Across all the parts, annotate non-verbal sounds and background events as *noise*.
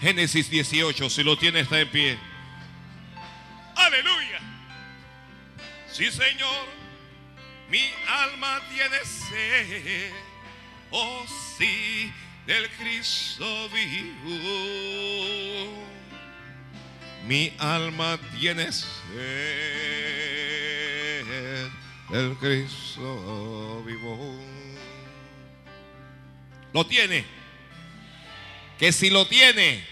Génesis 18, si lo tiene está en pie. Aleluya. Sí, Señor, mi alma tiene sed. Oh, sí, del Cristo vivo. Mi alma tiene sed del Cristo vivo. ¿Lo tiene? Que si lo tiene,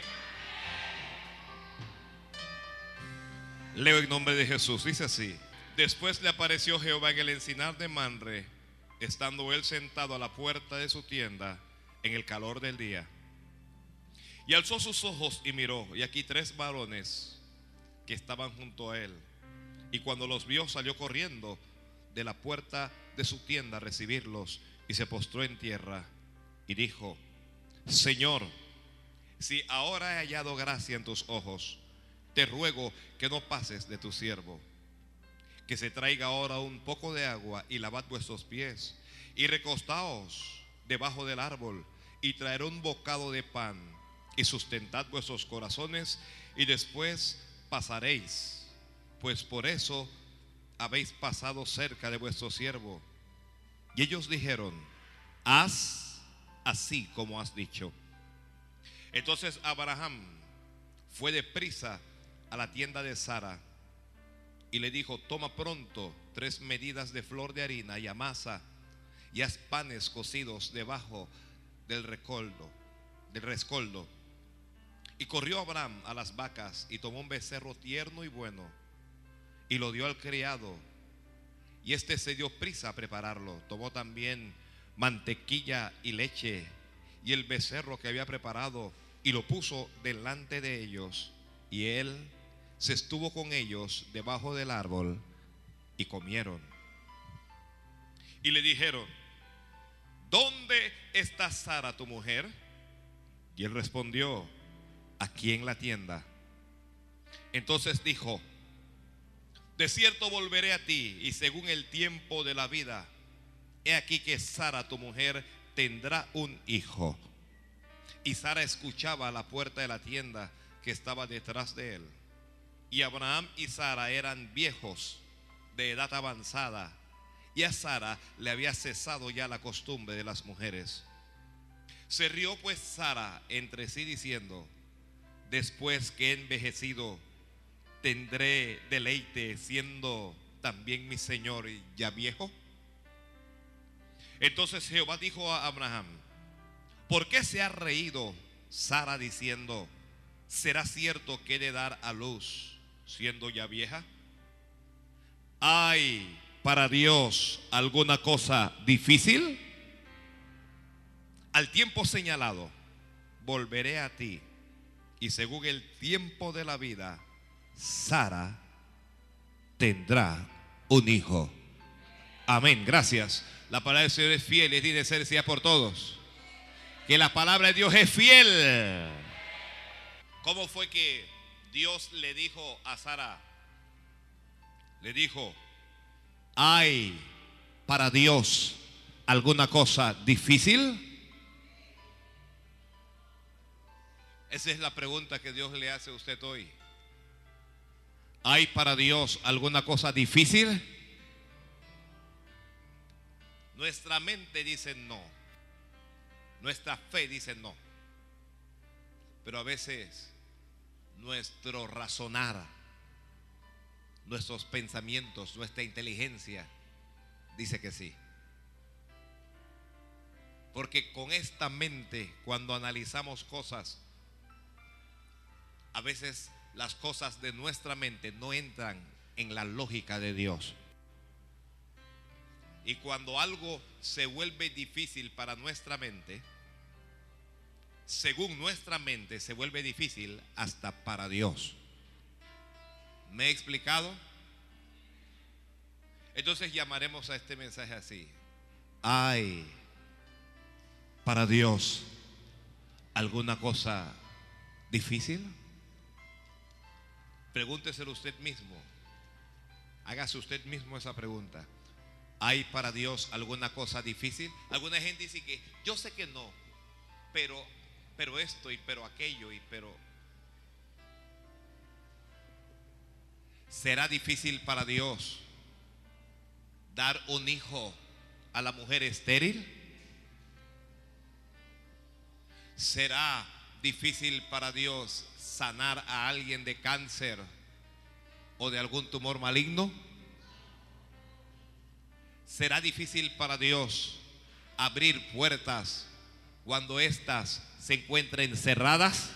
leo en nombre de Jesús. Dice así. Después le apareció Jehová en el encinar de Manre, estando él sentado a la puerta de su tienda en el calor del día. Y alzó sus ojos y miró, y aquí tres varones que estaban junto a él. Y cuando los vio salió corriendo de la puerta de su tienda a recibirlos y se postró en tierra y dijo, Señor, si ahora he hallado gracia en tus ojos, te ruego que no pases de tu siervo que se traiga ahora un poco de agua y lavad vuestros pies y recostaos debajo del árbol y traeré un bocado de pan y sustentad vuestros corazones y después pasaréis, pues por eso habéis pasado cerca de vuestro siervo. Y ellos dijeron, haz así como has dicho. Entonces Abraham fue deprisa a la tienda de Sara y le dijo, toma pronto tres medidas de flor de harina y amasa y haz panes cocidos debajo del recoldo, del rescoldo. Y corrió Abraham a las vacas y tomó un becerro tierno y bueno y lo dio al criado. Y este se dio prisa a prepararlo. Tomó también mantequilla y leche y el becerro que había preparado y lo puso delante de ellos. Y él se estuvo con ellos debajo del árbol y comieron. Y le dijeron, ¿dónde está Sara tu mujer? Y él respondió, aquí en la tienda. Entonces dijo, de cierto volveré a ti y según el tiempo de la vida, he aquí que Sara tu mujer tendrá un hijo. Y Sara escuchaba a la puerta de la tienda que estaba detrás de él. Y Abraham y Sara eran viejos de edad avanzada. Y a Sara le había cesado ya la costumbre de las mujeres. Se rió pues Sara entre sí diciendo, después que he envejecido, tendré deleite siendo también mi Señor ya viejo. Entonces Jehová dijo a Abraham, ¿por qué se ha reído Sara diciendo, será cierto que he de dar a luz siendo ya vieja? ¿Hay para Dios alguna cosa difícil? Al tiempo señalado, volveré a ti y según el tiempo de la vida, Sara tendrá un hijo. Amén, gracias. La palabra del Señor es fiel y tiene de ser por todos. Que la palabra de Dios es fiel. ¿Cómo fue que Dios le dijo a Sara, le dijo, ¿hay para Dios alguna cosa difícil? Esa es la pregunta que Dios le hace a usted hoy. ¿Hay para Dios alguna cosa difícil? Nuestra mente dice no. Nuestra fe dice no. Pero a veces nuestro razonar, nuestros pensamientos, nuestra inteligencia, dice que sí. Porque con esta mente, cuando analizamos cosas, a veces las cosas de nuestra mente no entran en la lógica de Dios. Y cuando algo se vuelve difícil para nuestra mente, según nuestra mente, se vuelve difícil hasta para Dios. ¿Me he explicado? Entonces llamaremos a este mensaje así. ¿Hay para Dios alguna cosa difícil? Pregúnteselo usted mismo. Hágase usted mismo esa pregunta. ¿Hay para Dios alguna cosa difícil? Alguna gente dice que yo sé que no, pero pero esto y pero aquello y pero... ¿Será difícil para Dios dar un hijo a la mujer estéril? ¿Será difícil para Dios sanar a alguien de cáncer o de algún tumor maligno? ¿Será difícil para Dios abrir puertas cuando éstas se encuentren cerradas?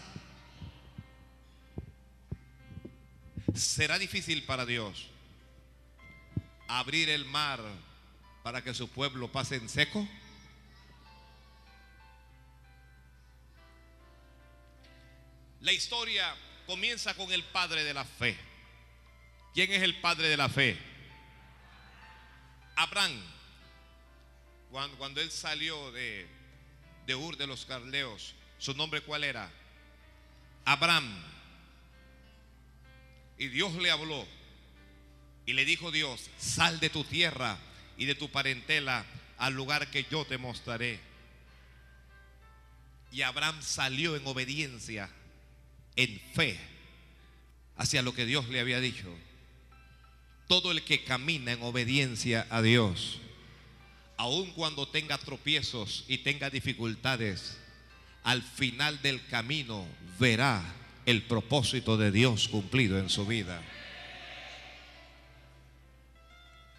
¿Será difícil para Dios abrir el mar para que su pueblo pase en seco? La historia comienza con el padre de la fe. ¿Quién es el padre de la fe? Abraham. Cuando, cuando él salió de, de Ur de los Carleos, ¿su nombre cuál era? Abraham. Y Dios le habló y le dijo Dios, sal de tu tierra y de tu parentela al lugar que yo te mostraré. Y Abraham salió en obediencia, en fe, hacia lo que Dios le había dicho. Todo el que camina en obediencia a Dios, aun cuando tenga tropiezos y tenga dificultades, al final del camino verá el propósito de Dios cumplido en su vida.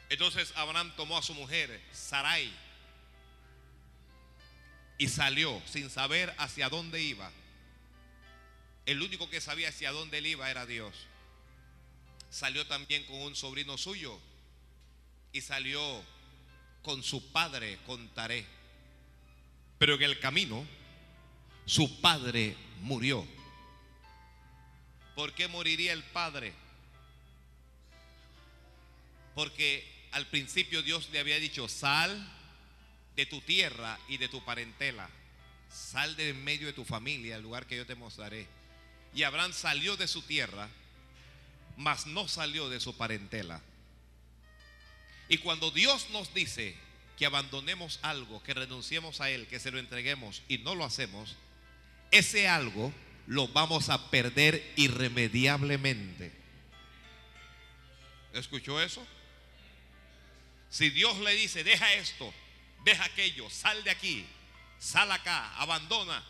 Entonces Abraham tomó a su mujer, Sarai, y salió sin saber hacia dónde iba. El único que sabía hacia dónde él iba era Dios. Salió también con un sobrino suyo y salió con su padre, con Taré. Pero en el camino, su padre murió. ¿Por qué moriría el padre? Porque al principio Dios le había dicho, sal de tu tierra y de tu parentela. Sal de en medio de tu familia, el lugar que yo te mostraré. Y Abraham salió de su tierra, mas no salió de su parentela. Y cuando Dios nos dice que abandonemos algo, que renunciemos a Él, que se lo entreguemos y no lo hacemos, ese algo lo vamos a perder irremediablemente. ¿Escuchó eso? Si Dios le dice, deja esto, deja aquello, sal de aquí, sal acá, abandona,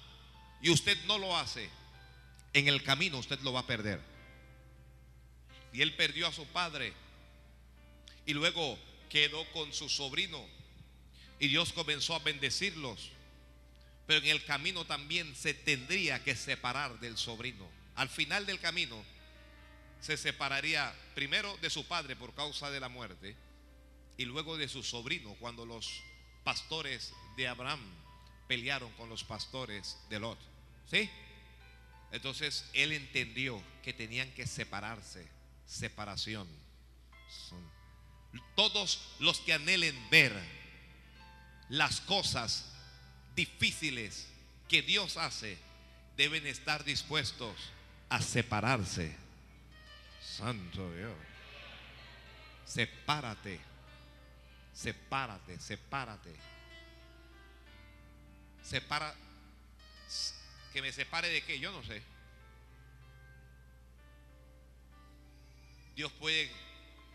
y usted no lo hace, en el camino usted lo va a perder. Y él perdió a su padre y luego quedó con su sobrino y Dios comenzó a bendecirlos. Pero en el camino también se tendría que separar del sobrino. Al final del camino se separaría primero de su padre por causa de la muerte y luego de su sobrino cuando los pastores de Abraham pelearon con los pastores de Lot. ¿Sí? Entonces él entendió que tenían que separarse, separación. todos los que anhelen ver las cosas difíciles que Dios hace deben estar dispuestos a separarse. Santo Dios. Sepárate. Sepárate, sepárate. Separa. Que me separe de qué, yo no sé. Dios puede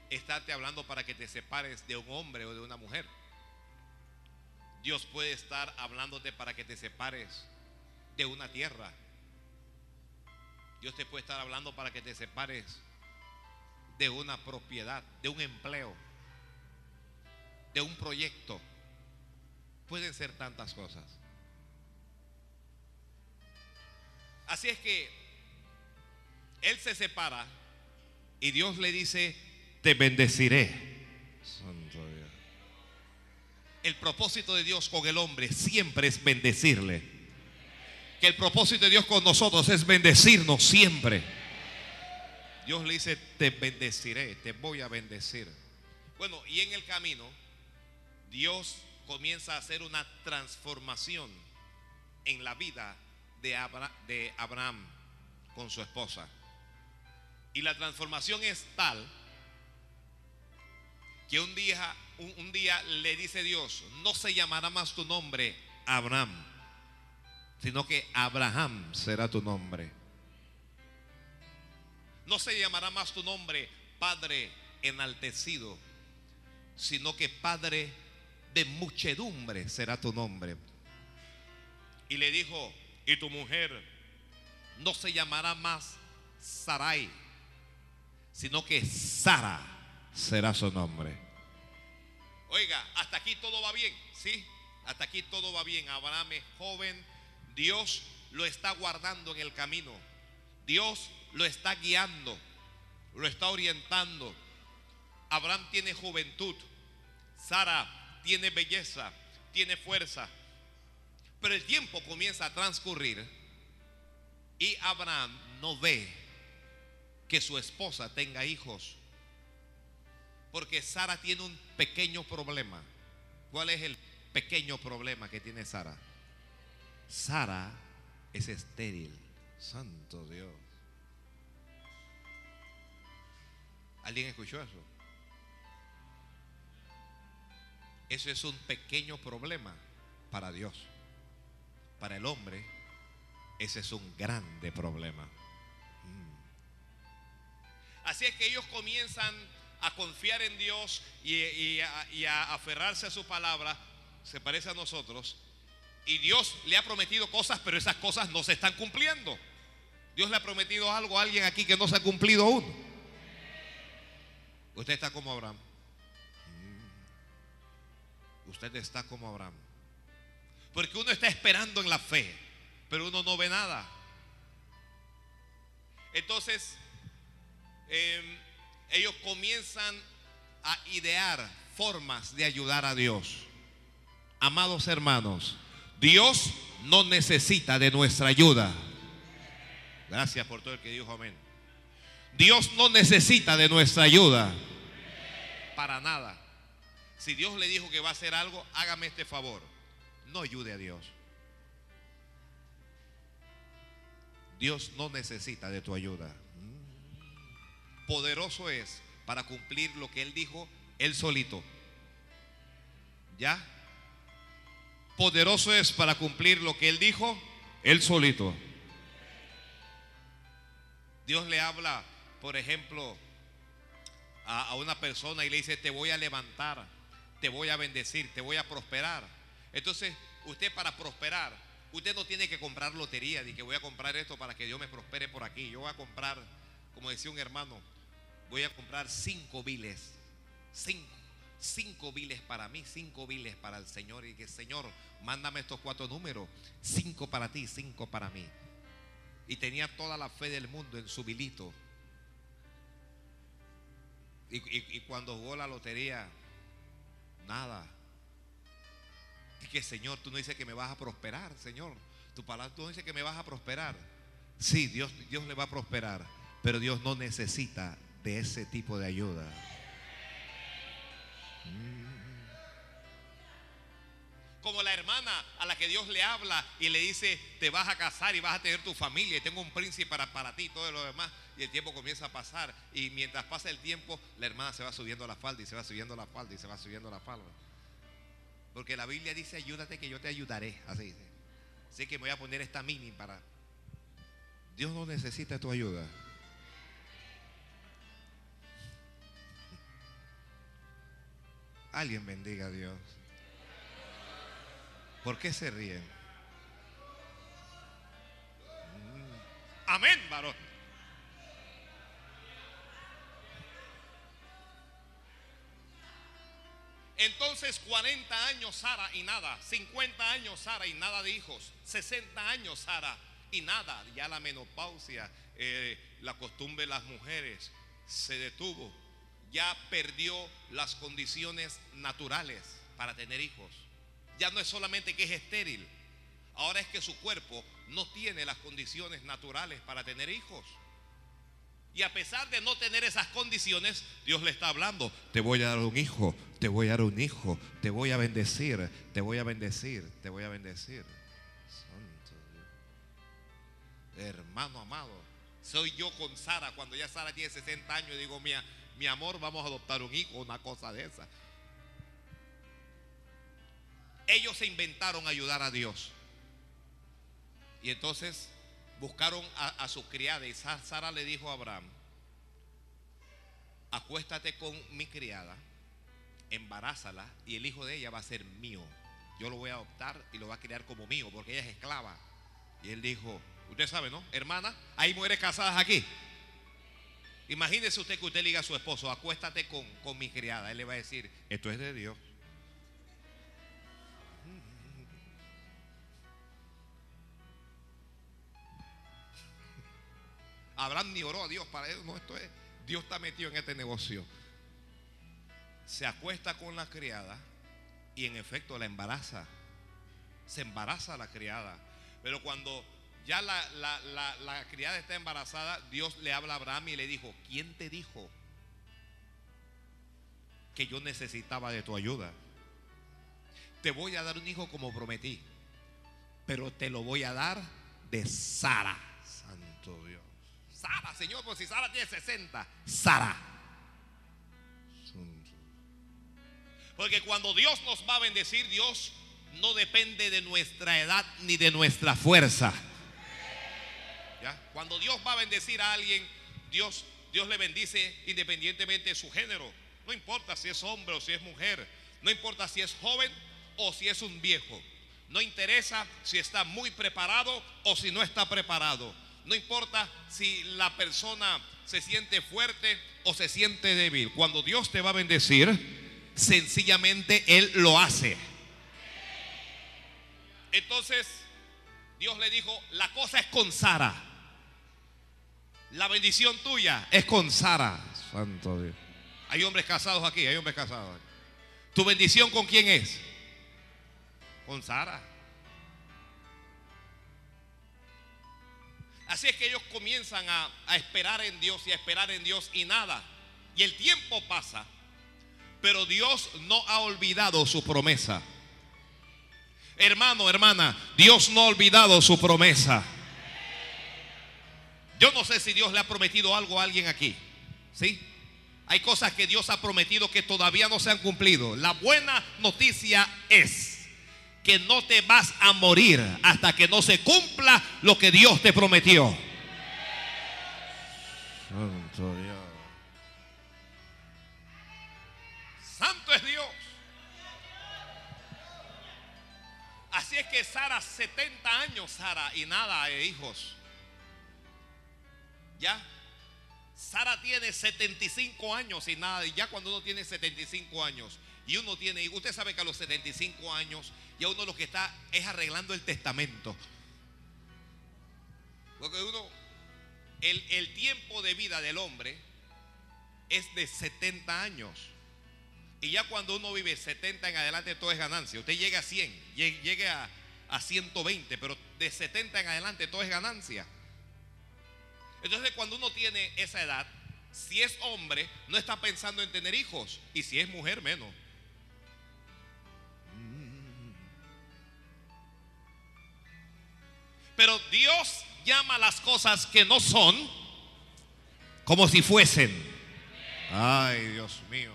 estarte hablando para que te separes de un hombre o de una mujer. Dios puede estar hablándote para que te separes de una tierra. Dios te puede estar hablando para que te separes de una propiedad, de un empleo, de un proyecto. Pueden ser tantas cosas. Así es que Él se separa y Dios le dice, te bendeciré. El propósito de Dios con el hombre siempre es bendecirle. Que el propósito de Dios con nosotros es bendecirnos siempre. Dios le dice, te bendeciré, te voy a bendecir. Bueno, y en el camino, Dios comienza a hacer una transformación en la vida de, Abraham con su esposa. Y la transformación es tal que un día, un, día le dice Dios, no se llamará más tu nombre Abraham, sino que Abraham será tu nombre. No se llamará más tu nombre Padre enaltecido, sino que Padre de muchedumbre será tu nombre. Y le dijo, y tu mujer no se llamará más Sarai, sino que Sara será su nombre. Oiga, hasta aquí todo va bien, ¿sí? Hasta aquí todo va bien. Abraham es joven, Dios lo está guardando en el camino. Dios lo está guiando, lo está orientando. Abraham tiene juventud, Sara tiene belleza, tiene fuerza. Pero el tiempo comienza a transcurrir y Abraham no ve que su esposa tenga hijos. Porque Sara tiene un pequeño problema. ¿Cuál es el pequeño problema que tiene Sara? Sara es estéril. Santo Dios. ¿Alguien escuchó eso? Eso es un pequeño problema para Dios. Para el hombre, ese es un grande problema. Mm. Así es que ellos comienzan a confiar en Dios y, a, aferrarse a su palabra. Se parece a nosotros. Y Dios le ha prometido cosas, pero esas cosas no se están cumpliendo. Dios le ha prometido algo a alguien aquí que no se ha cumplido aún. Usted está como Abraham. Mm. Usted está como Abraham. Porque uno está esperando en la fe, pero uno no ve nada. Entonces, em, ellos comienzan a idear formas de ayudar a Dios. Amados hermanos, Dios no necesita de nuestra ayuda. Gracias por todo el que dijo amén. Dios no necesita de nuestra ayuda. Para nada. Si Dios le dijo que va a hacer algo, hágame este favor. No ayude a Dios. Dios no necesita de tu ayuda. Poderoso es para cumplir lo que Él dijo, Él solito. ¿Ya? Poderoso es para cumplir lo que Él dijo, Él solito. Dios le habla por ejemplo, a, una persona y le dice, te voy a levantar, te voy a bendecir, te voy a prosperar. Entonces, usted para prosperar, usted no tiene que comprar lotería, ni que voy a comprar esto para que Dios me prospere por aquí. Yo voy a comprar, como decía un hermano, voy a comprar cinco viles, cinco, cinco viles para mí, cinco viles para el Señor. Y que Señor, mándame estos cuatro números, cinco para ti, cinco para mí. Y tenía toda la fe del mundo en su bilito. Y, cuando jugó la lotería, nada. Y que Señor, tú no dices que me vas a prosperar, Señor. Tu palabra tú no dices que me vas a prosperar. Sí, Dios, Dios le va a prosperar, pero Dios no necesita de ese tipo de ayuda. Como la hermana a la que Dios le habla y le dice, te vas a casar y vas a tener tu familia y tengo un príncipe para, para ti y todo lo demás y el tiempo comienza a pasar y mientras pasa el tiempo la hermana se va subiendo la falda y se va subiendo la falda y se va subiendo la falda. Porque la Biblia dice, ayúdate que yo te ayudaré, así dice. Así que me voy a poner esta mini para... Dios no necesita tu ayuda. Alguien bendiga a Dios. ¿Por qué se ríen? Mm. Amén, varón. Entonces 40 años Sara y nada, 50 años Sara y nada de hijos, 60 años Sara y nada, ya la menopausia, eh, la costumbre de las mujeres se detuvo, ya perdió las condiciones naturales para tener hijos. Ya no es solamente que es estéril, ahora es que su cuerpo no tiene las condiciones naturales para tener hijos. Y a pesar de no tener esas condiciones, Dios le está hablando, te voy a dar un hijo, te voy a dar un hijo, te voy a bendecir, te voy a bendecir, te voy a bendecir. Santo Dios. Hermano amado, soy yo con Sara, cuando ya Sara tiene 60 años, digo, mi, mi amor, vamos a adoptar un hijo, una cosa de esa. Ellos se inventaron ayudar a Dios. Y entonces buscaron a, su criada y Sa- Sara le dijo a Abraham, acuéstate con mi criada, embarázala y el hijo de ella va a ser mío. Yo lo voy a adoptar y lo va a criar como mío porque ella es esclava. Y él dijo, usted sabe, ¿no? Hermana, hay mujeres casadas aquí. Imagínese usted que usted le diga a su esposo, acuéstate con, con mi criada. Él le va a decir, esto es de Dios. Abraham ni oró a Dios para eso. No, esto es, Dios está metido en este negocio. Se acuesta con la criada y en efecto la embaraza. Se embaraza la criada. Pero cuando ya la, la- la- la criada está embarazada, Dios le habla a Abraham y le dijo, ¿quién te dijo que yo necesitaba de tu ayuda? Te voy a dar un hijo como prometí, pero te lo voy a dar de Sara. Santo Dios. Sara, Señor, pues si Sara tiene 60, Sara. Porque cuando Dios nos va a bendecir, Dios no depende de nuestra edad ni de nuestra fuerza. Cuando Dios va a bendecir a alguien, Dios, Dios le bendice independientemente de su género. No importa si es hombre o si es mujer. No importa si es joven o si es un viejo. No interesa si está muy preparado o si no está preparado. No importa si la persona se siente fuerte o se siente débil. Cuando Dios te va a bendecir, sencillamente Él lo hace. Entonces, Dios le dijo, la cosa es con Sara. La bendición tuya es con Sara. Santo Dios. Hay hombres casados aquí, hay hombres casados. ¿Tu bendición con quién es? Con Sara. Así es que ellos comienzan a, a esperar en Dios y a esperar en Dios y nada. Y el tiempo pasa, pero Dios no ha olvidado su promesa. Hermano, hermana, Dios no ha olvidado su promesa. Yo no sé si Dios le ha prometido algo a alguien aquí. ¿Sí? Hay cosas que Dios ha prometido que todavía no se han cumplido. La buena noticia es que no te vas a morir hasta que no se cumpla lo que Dios te prometió. Santo Dios. Santo es Dios. Así es que Sara, 70 años, Sara, y nada de hijos. ¿Ya? Sara tiene 75 años y nada. Y ya cuando uno tiene 75 años y uno tiene, usted sabe que a los 75 años ya uno lo que está es arreglando el testamento. Porque uno, el, el tiempo de vida del hombre es de 70 años. Y ya cuando uno vive 70 en adelante todo es ganancia. Usted llega a 100, llegue llegue a, a 120, pero de 70 en adelante todo es ganancia. Entonces cuando uno tiene esa edad, si es hombre, no está pensando en tener hijos. Y si es mujer, menos. Pero Dios llama las cosas que no son como si fuesen. Ay, Dios mío.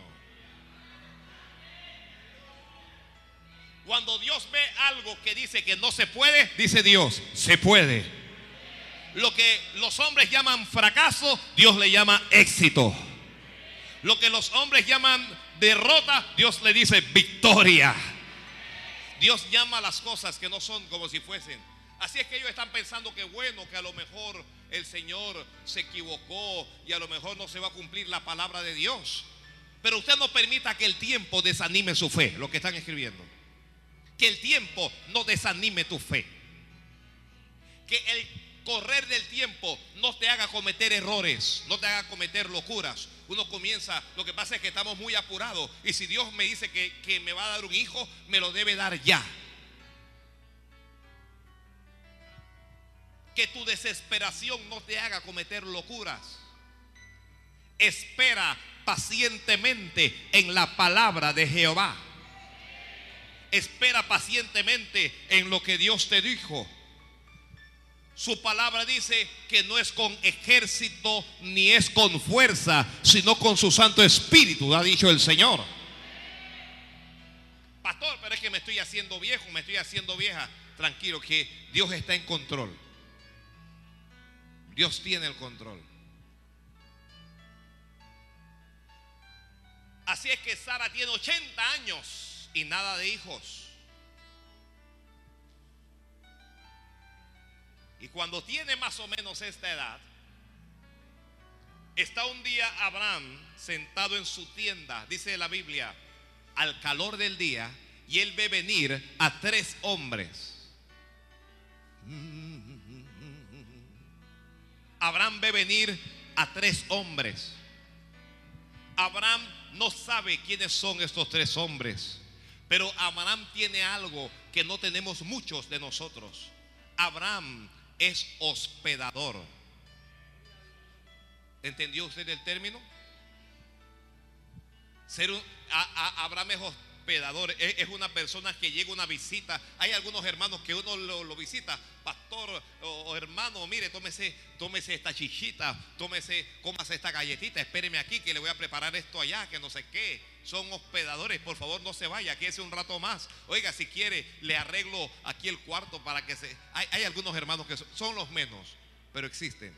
Cuando Dios ve algo que dice que no se puede, dice Dios, se puede. Lo que los hombres llaman fracaso, Dios le llama éxito. Lo que los hombres llaman derrota, Dios le dice victoria. Dios llama las cosas que no son como si fuesen. Así es que ellos están pensando que bueno, que a lo mejor el Señor se equivocó y a lo mejor no se va a cumplir la palabra de Dios. Pero usted no permita que el tiempo desanime su fe, lo que están escribiendo. Que el tiempo no desanime tu fe. Que el correr del tiempo no te haga cometer errores, no te haga cometer locuras. Uno comienza, lo que pasa es que estamos muy apurados. Y si Dios me dice que, que me va a dar un hijo, me lo debe dar ya. Que tu desesperación no te haga cometer locuras. Espera pacientemente en la palabra de Jehová. Espera pacientemente en lo que Dios te dijo. Su palabra dice que no es con ejército ni es con fuerza, sino con su Santo Espíritu, ha dicho el Señor. Pastor, pero es que me estoy haciendo viejo, me estoy haciendo vieja. Tranquilo, que Dios está en control. Dios tiene el control. Así es que Sara tiene 80 años y nada de hijos. Y cuando tiene más o menos esta edad, está un día Abraham sentado en su tienda, dice la Biblia, al calor del día, y él ve venir a tres hombres. Abraham ve venir a tres hombres. Abraham no sabe quiénes son estos tres hombres, pero Abraham tiene algo que no tenemos muchos de nosotros. Abraham es hospedador. ¿Entendió usted el término? Ser un, Abraham es hospedador, es, una persona que llega una visita. Hay algunos hermanos que uno lo, visita, pastor o, hermano, mire, tómese, tómese esta chichita, tómese, cómase esta galletita, espéreme aquí que le voy a preparar esto allá, que no sé qué. Son hospedadores, por favor no se vaya, quédese un rato más. Oiga, si quiere, le arreglo aquí el cuarto para que se... Hay, hay algunos hermanos que son los menos, pero existen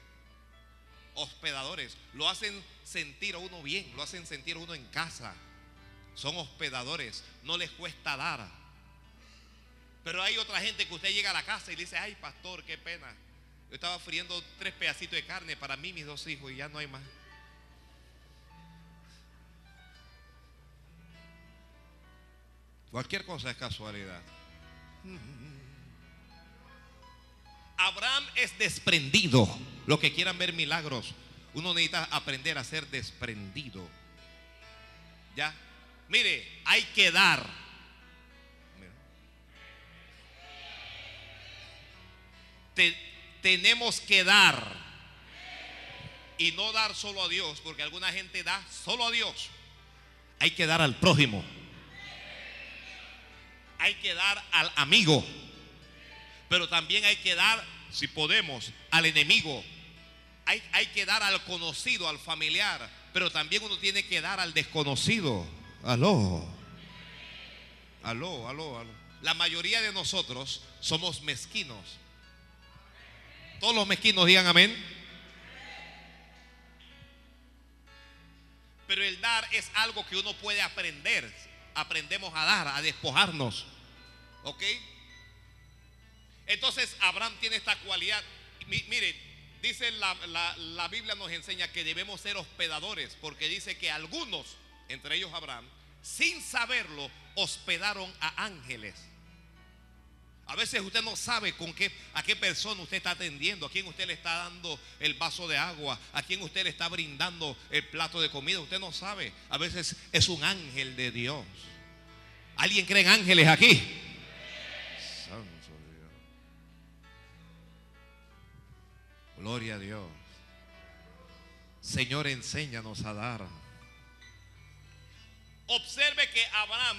hospedadores. Lo hacen sentir a uno bien, lo hacen sentir a uno en casa. Son hospedadores, no les cuesta dar. Pero hay otra gente que usted llega a la casa y dice, ay pastor, qué pena. Yo estaba friendo tres pedacitos de carne para mí, mis dos hijos, y ya no hay más. Cualquier cosa es casualidad. Abraham es desprendido. Los que quieran ver milagros, uno necesita aprender a ser desprendido. ¿Ya? Mire, hay que dar. tenemos que dar. Y no dar solo a Dios, porque alguna gente da solo a Dios. Hay que dar al prójimo. Hay que dar al amigo. Pero también hay que dar, si podemos, al enemigo. Hay, hay que dar al conocido, al familiar. Pero también uno tiene que dar al desconocido. Aló. Aló, aló, aló. La mayoría de nosotros somos mezquinos. Todos los mezquinos digan amén. Pero el dar es algo que uno puede aprender. Aprendemos a dar, a despojarnos. ¿Ok? Entonces Abraham tiene esta cualidad. Mire, dice la, la Biblia nos enseña que debemos ser hospedadores. Porque dice que algunos entre ellos Abraham, sin saberlo, hospedaron a ángeles. A veces usted no sabe con qué, a qué persona usted está atendiendo, a quién usted le está dando el vaso de agua, a quién usted le está brindando el plato de comida. Usted no sabe. A veces es un ángel de Dios. ¿Alguien cree en ángeles aquí? Santo Dios. Gloria a Dios. Señor, enséñanos a dar. Observe que Abraham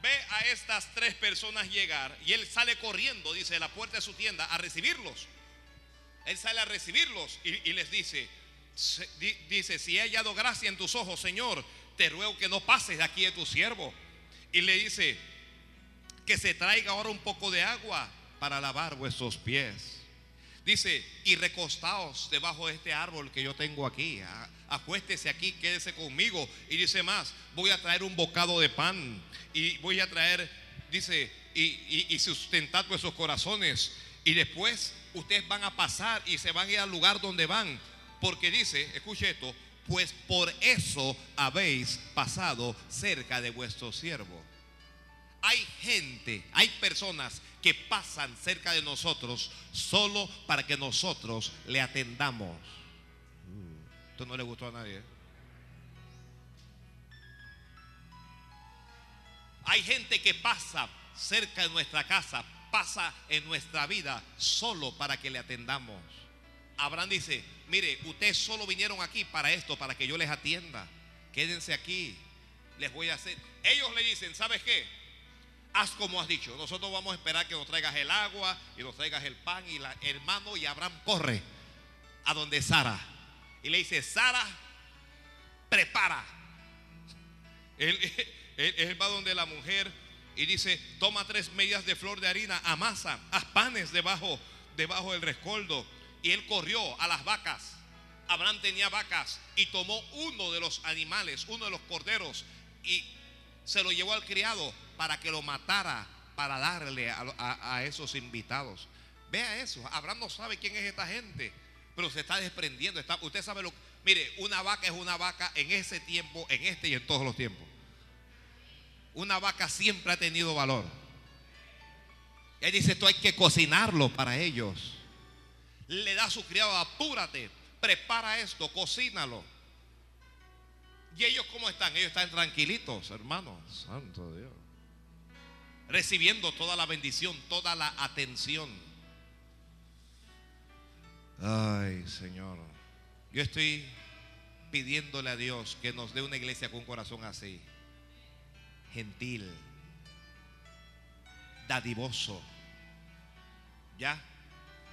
ve a estas tres personas llegar y él sale corriendo, dice, de la puerta de su tienda a recibirlos. Él sale a recibirlos y, les dice, dice, si he hallado gracia en tus ojos, Señor, te ruego que no pases de aquí de tu siervo. Y le dice, que se traiga ahora un poco de agua para lavar vuestros pies. Dice, y recostaos debajo de este árbol que yo tengo aquí. Acuéstese aquí, quédese conmigo. Y dice más, voy a traer un bocado de pan. Y voy a traer, dice, y, y, sustentad vuestros corazones. Y después ustedes van a pasar y se van a ir al lugar donde van. Porque dice, escuche esto, pues por eso habéis pasado cerca de vuestro siervo. Hay gente, hay personas que pasan cerca de nosotros solo para que nosotros le atendamos. Mm, esto no le gustó a nadie. ¿eh? Hay gente que pasa cerca de nuestra casa, pasa en nuestra vida solo para que le atendamos. Abraham dice, mire, ustedes solo vinieron aquí para esto, para que yo les atienda. Quédense aquí, les voy a hacer. Ellos le dicen, ¿sabes qué? Haz como has dicho. Nosotros vamos a esperar que nos traigas el agua y nos traigas el pan y la hermano y Abraham corre a donde Sara y le dice, Sara, prepara. *laughs* Él, él, va donde la mujer y dice, toma tres medias de flor de harina, amasa, haz panes debajo, debajo del rescoldo, y él corrió a las vacas. Abraham tenía vacas y tomó uno de los animales, uno de los corderos, y se lo llevó al criado para que lo matara, para darle a, esos invitados. Vea eso, Abraham no sabe quién es esta gente, pero se está desprendiendo. Está, usted sabe lo que... Mire, una vaca es una vaca en ese tiempo, en este y en todos los tiempos. Una vaca siempre ha tenido valor. Él dice, esto hay que cocinarlo para ellos. Le da a su criado, apúrate, prepara esto, cocínalo. ¿Y ellos cómo están? Ellos están tranquilitos, hermanos. Santo Dios. Recibiendo toda la bendición, toda la atención. Ay, Señor. Yo estoy pidiéndole a Dios que nos dé una iglesia con un corazón así. Gentil. Dadivoso. ¿Ya?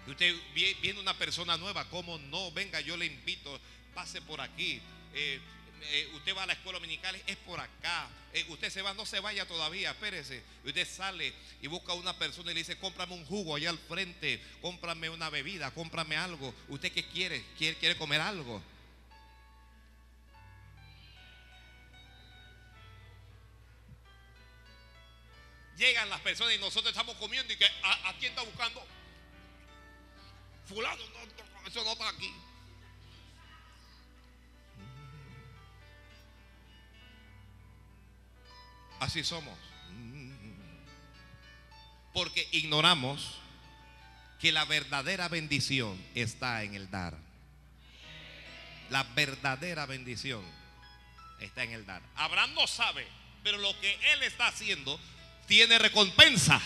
Usted viene una persona nueva, ¿cómo no? Venga, yo le invito, pase por aquí. Eh, eh, usted va a la escuela dominical, es por acá. Eh, usted se va, no se vaya todavía, espérese. Usted sale y busca a una persona y le dice, cómprame un jugo allá al frente, cómprame una bebida, cómprame algo. ¿Usted qué quiere? ¿Quiere, quiere comer algo? Llegan las personas y nosotros estamos comiendo y que a, quién está buscando. Fulano, no, eso no está aquí. Así somos. Porque ignoramos que la verdadera bendición está en el dar. La verdadera bendición está en el dar. Abraham no sabe, pero lo que él está haciendo tiene recompensa.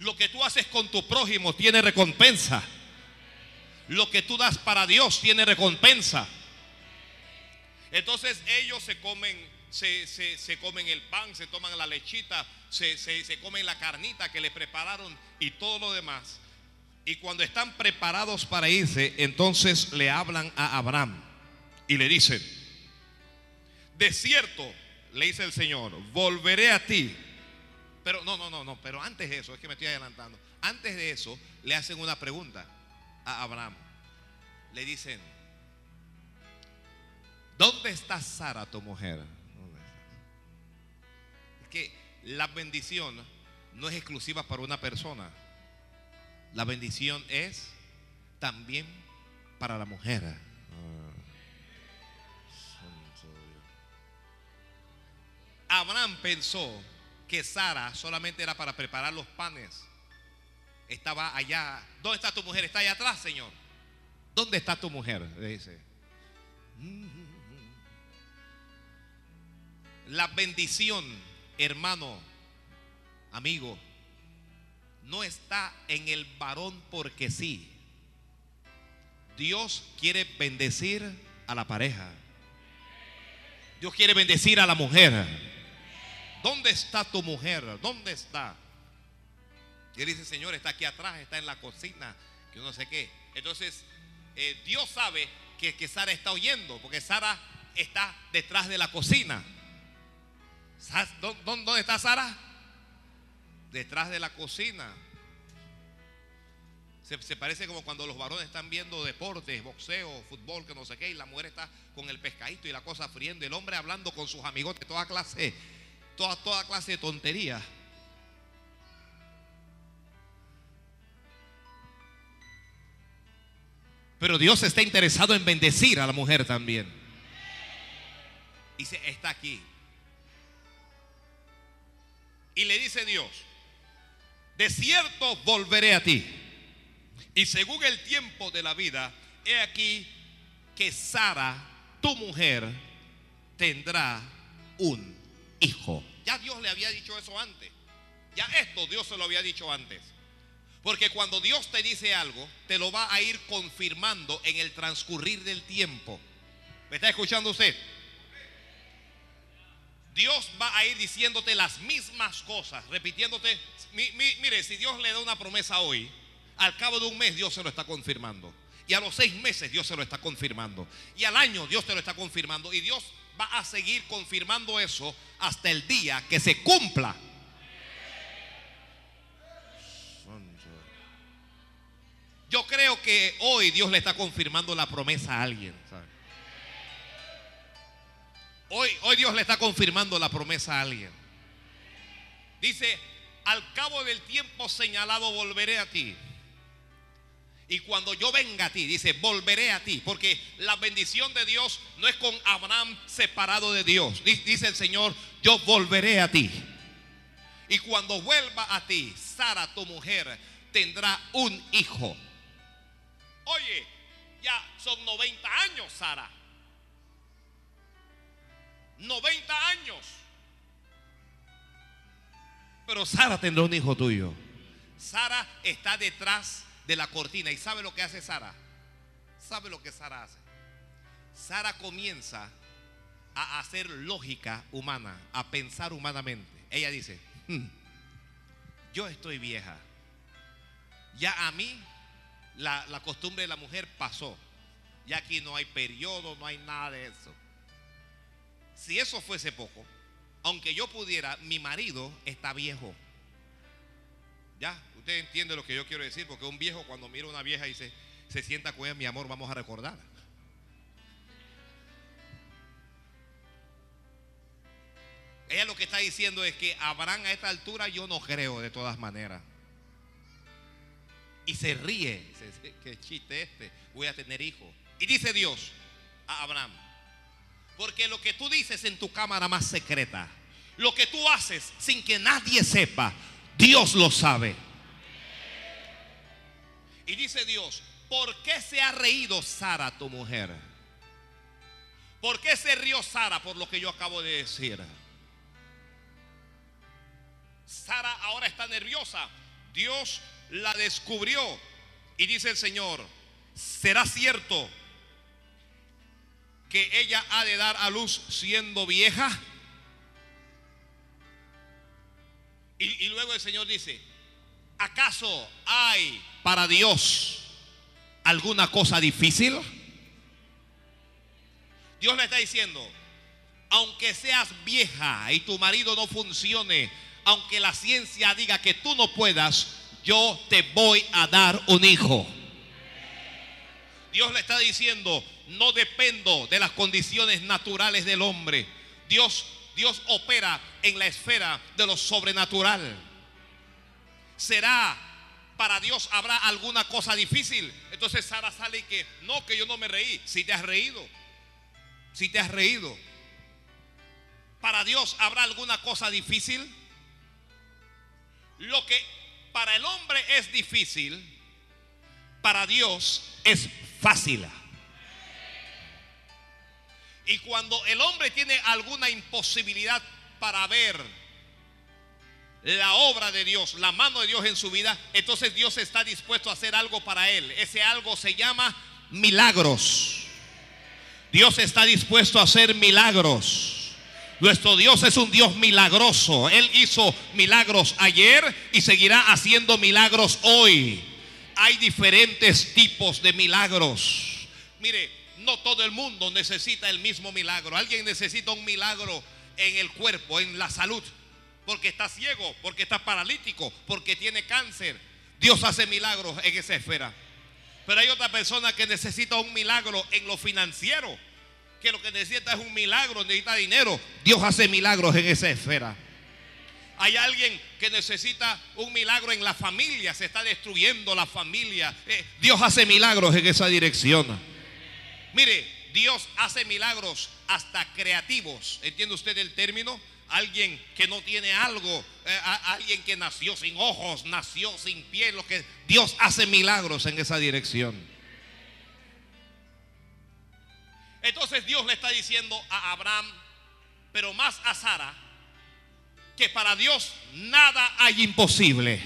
Lo que tú haces con tu prójimo tiene recompensa. Lo que tú das para Dios tiene recompensa. Entonces ellos se comen, se, comen el pan, se toman la lechita, se, se comen la carnita que le prepararon y todo lo demás. Y cuando están preparados para irse, entonces le hablan a Abraham y le dicen, de cierto, le dice el Señor, volveré a ti. Pero no, no, no, no, pero antes de eso, es que me estoy adelantando. Antes de eso, le hacen una pregunta a Abraham. Le dicen, ¿dónde está Sara, tu mujer? Que la bendición no es exclusiva para una persona. La bendición es también para la mujer. Abraham pensó que Sara solamente era para preparar los panes. Estaba allá. ¿Dónde está tu mujer? Está allá atrás, Señor. ¿Dónde está tu mujer? Le dice. La bendición, hermano, amigo, no está en el varón porque sí. Dios quiere bendecir a la pareja. Dios quiere bendecir a la mujer. ¿Dónde está tu mujer? ¿Dónde está? Y él dice, Señor, está aquí atrás, está en la cocina, que no sé qué. Entonces, eh, Dios sabe que, que Sara está oyendo, porque Sara está detrás de la cocina. ¿Dónde está Sara? Detrás de la cocina. Se, parece como cuando los varones están viendo deportes, boxeo, fútbol, que no sé qué, y la mujer está con el pescadito y la cosa friendo, el hombre hablando con sus amigos de toda clase toda, toda clase de tontería. Pero Dios está interesado en bendecir a la mujer también. Dice, está aquí. Y le dice Dios, de cierto volveré a ti. Y según el tiempo de la vida, he aquí que Sara, tu mujer, tendrá un hijo. Ya Dios le había dicho eso antes. Ya esto Dios se lo había dicho antes. Porque cuando Dios te dice algo, te lo va a ir confirmando en el transcurrir del tiempo. ¿Me está escuchando usted? Dios va a ir diciéndote las mismas cosas, repitiéndote. mire, si Dios le da una promesa hoy, al cabo de un mes Dios se lo está confirmando. Y a los seis meses Dios se lo está confirmando. Y al año Dios te lo está confirmando. Y Dios va a seguir confirmando eso hasta el día que se cumpla. Yo creo que hoy Dios le está confirmando la promesa a alguien. Hoy, hoy Dios le está confirmando la promesa a alguien. Dice, al cabo del tiempo señalado volveré a ti. Y cuando yo venga a ti, dice, volveré a ti. Porque la bendición de Dios no es con Abraham separado de Dios. Dice el Señor, yo volveré a ti. Y cuando vuelva a ti, Sara, tu mujer, tendrá un hijo. Oye, ya son 90 años, Sara. 90 años. Pero Sara tendrá un hijo tuyo. Sara está detrás de la cortina. ¿Y sabe lo que hace Sara? ¿Sabe lo que Sara hace? Sara comienza a hacer lógica humana, a pensar humanamente. Ella dice, hmm, yo estoy vieja. Ya a mí la, la costumbre de la mujer pasó. Ya aquí no hay periodo, no hay nada de eso. Si eso fuese poco, aunque yo pudiera, mi marido está viejo. Ya, usted entiende lo que yo quiero decir, porque un viejo cuando mira a una vieja y se, se sienta con ella, mi amor, vamos a recordar. Ella lo que está diciendo es que Abraham a esta altura yo no creo de todas maneras. Y se ríe. *laughs* Qué chiste este. Voy a tener hijos. Y dice Dios a Abraham. Porque lo que tú dices en tu cámara más secreta, lo que tú haces sin que nadie sepa, Dios lo sabe. Y dice Dios, ¿por qué se ha reído Sara, tu mujer? ¿Por qué se rió Sara por lo que yo acabo de decir? Sara ahora está nerviosa. Dios la descubrió. Y dice el Señor, ¿será cierto que ella ha de dar a luz siendo vieja? Y, luego el Señor dice, ¿acaso hay para Dios alguna cosa difícil? Dios le está diciendo, aunque seas vieja y tu marido no funcione, aunque la ciencia diga que tú no puedas, yo te voy a dar un hijo. Dios le está diciendo, no dependo de las condiciones naturales del hombre. Dios, Dios opera en la esfera de lo sobrenatural. ¿Será para Dios habrá alguna cosa difícil? Entonces Sara sale y que, no, que yo no me reí. Si te has reído, si te has reído. ¿Para Dios habrá alguna cosa difícil? Lo que para el hombre es difícil, para Dios es fácil. Y cuando el hombre tiene alguna imposibilidad para ver la obra de Dios, la mano de Dios en su vida, entonces Dios está dispuesto a hacer algo para él. Ese algo se llama milagros. Dios está dispuesto a hacer milagros. Nuestro Dios es un Dios milagroso. Él hizo milagros ayer y seguirá haciendo milagros hoy. Hay diferentes tipos de milagros. Mire, no todo el mundo necesita el mismo milagro. Alguien necesita un milagro en el cuerpo, en la salud, porque está ciego, porque está paralítico, porque tiene cáncer. Dios hace milagros en esa esfera. Pero hay otra persona que necesita un milagro en lo financiero, que lo que necesita es un milagro, necesita dinero. Dios hace milagros en esa esfera. Hay alguien que necesita un milagro en la familia, se está destruyendo la familia. Eh, Dios hace milagros en esa dirección. Mire, Dios hace milagros hasta creativos. ¿Entiende usted el término? Alguien que no tiene algo, eh, alguien que nació sin ojos, nació sin piel, lo que Dios hace milagros en esa dirección. Entonces Dios le está diciendo a Abraham, pero más a Sara, que para Dios nada hay imposible.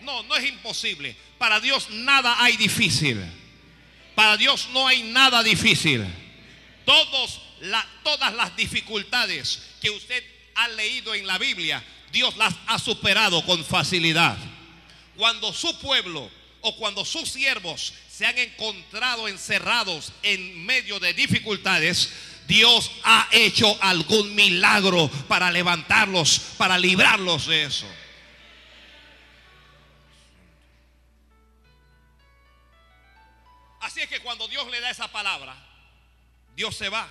No, no es imposible. Para Dios nada hay difícil. Para Dios no hay nada difícil. Todas las dificultades que usted ha leído en la Biblia, Dios las ha superado con facilidad. Cuando su pueblo o cuando sus siervos se han encontrado encerrados en medio de dificultades, Dios ha hecho algún milagro para levantarlos, para librarlos de eso. es que cuando Dios le da esa palabra, Dios se va.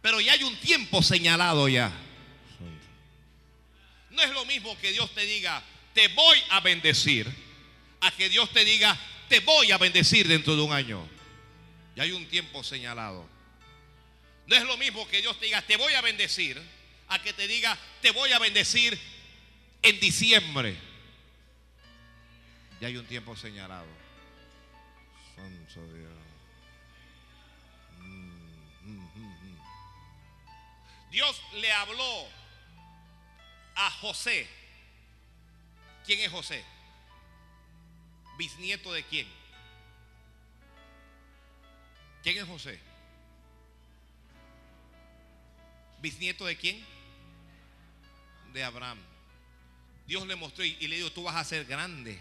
Pero ya hay un tiempo señalado ya. No es lo mismo que Dios te diga, te voy a bendecir, a que Dios te diga, te voy a bendecir dentro de un año. Ya hay un tiempo señalado. No es lo mismo que Dios te diga, te voy a bendecir, a que te diga, te voy a bendecir en diciembre. Ya hay un tiempo señalado. Santo Dios. Mm, mm, mm, Dios le habló a José. ¿Quién es José? Bisnieto de quién? ¿Quién es José? ¿Bisnieto de quién? De Abraham. Dios le mostró y, le dijo, tú vas a ser grande.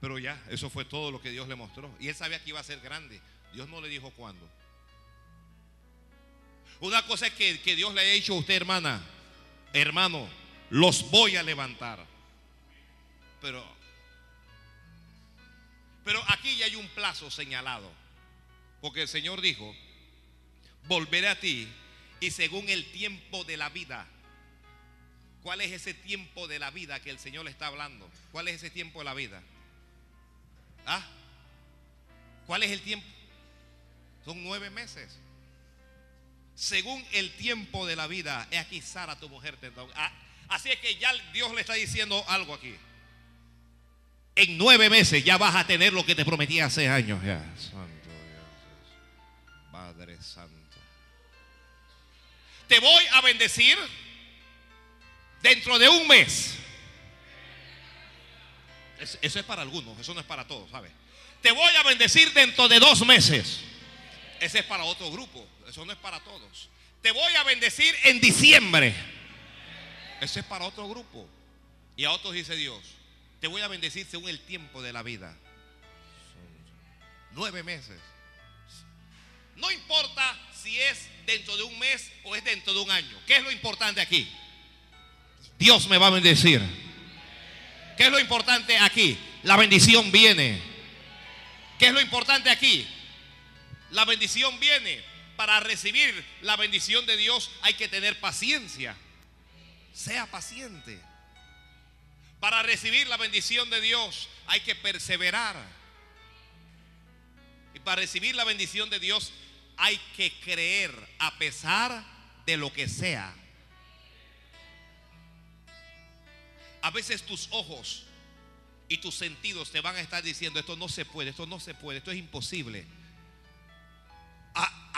Pero ya, eso fue todo lo que Dios le mostró. Y él sabía que iba a ser grande. Dios no le dijo cuándo. Una cosa es que, que Dios le haya dicho a usted, hermana, hermano, los voy a levantar. Pero, pero aquí ya hay un plazo señalado. Porque el Señor dijo, volveré a ti y según el tiempo de la vida. ¿Cuál es ese tiempo de la vida que el Señor le está hablando? ¿Cuál es ese tiempo de la vida? ¿Ah? ¿Cuál es el tiempo? Son nueve meses. Según el tiempo de la vida, es aquí Sara, tu mujer. Ah, así es que ya Dios le está diciendo algo aquí. En nueve meses ya vas a tener lo que te prometí hace años. Santo Dios. Padre Santo. Te voy a bendecir dentro de un mes. Eso es para algunos, eso no es para todos, ¿sabes? Te voy a bendecir dentro de dos meses. Ese es para otro grupo, eso no es para todos. Te voy a bendecir en diciembre. Ese es para otro grupo. Y a otros dice Dios, te voy a bendecir según el tiempo de la vida. Nueve meses. No importa si es dentro de un mes o es dentro de un año. ¿Qué es lo importante aquí? Dios me va a bendecir. ¿Qué es lo importante aquí? La bendición viene. ¿Qué es lo importante aquí? La bendición viene. Para recibir la bendición de Dios hay que tener paciencia. Sea paciente. Para recibir la bendición de Dios hay que perseverar. Y para recibir la bendición de Dios hay que creer a pesar de lo que sea. A veces tus ojos y tus sentidos te van a estar diciendo, esto no se puede, esto no se puede, esto es imposible.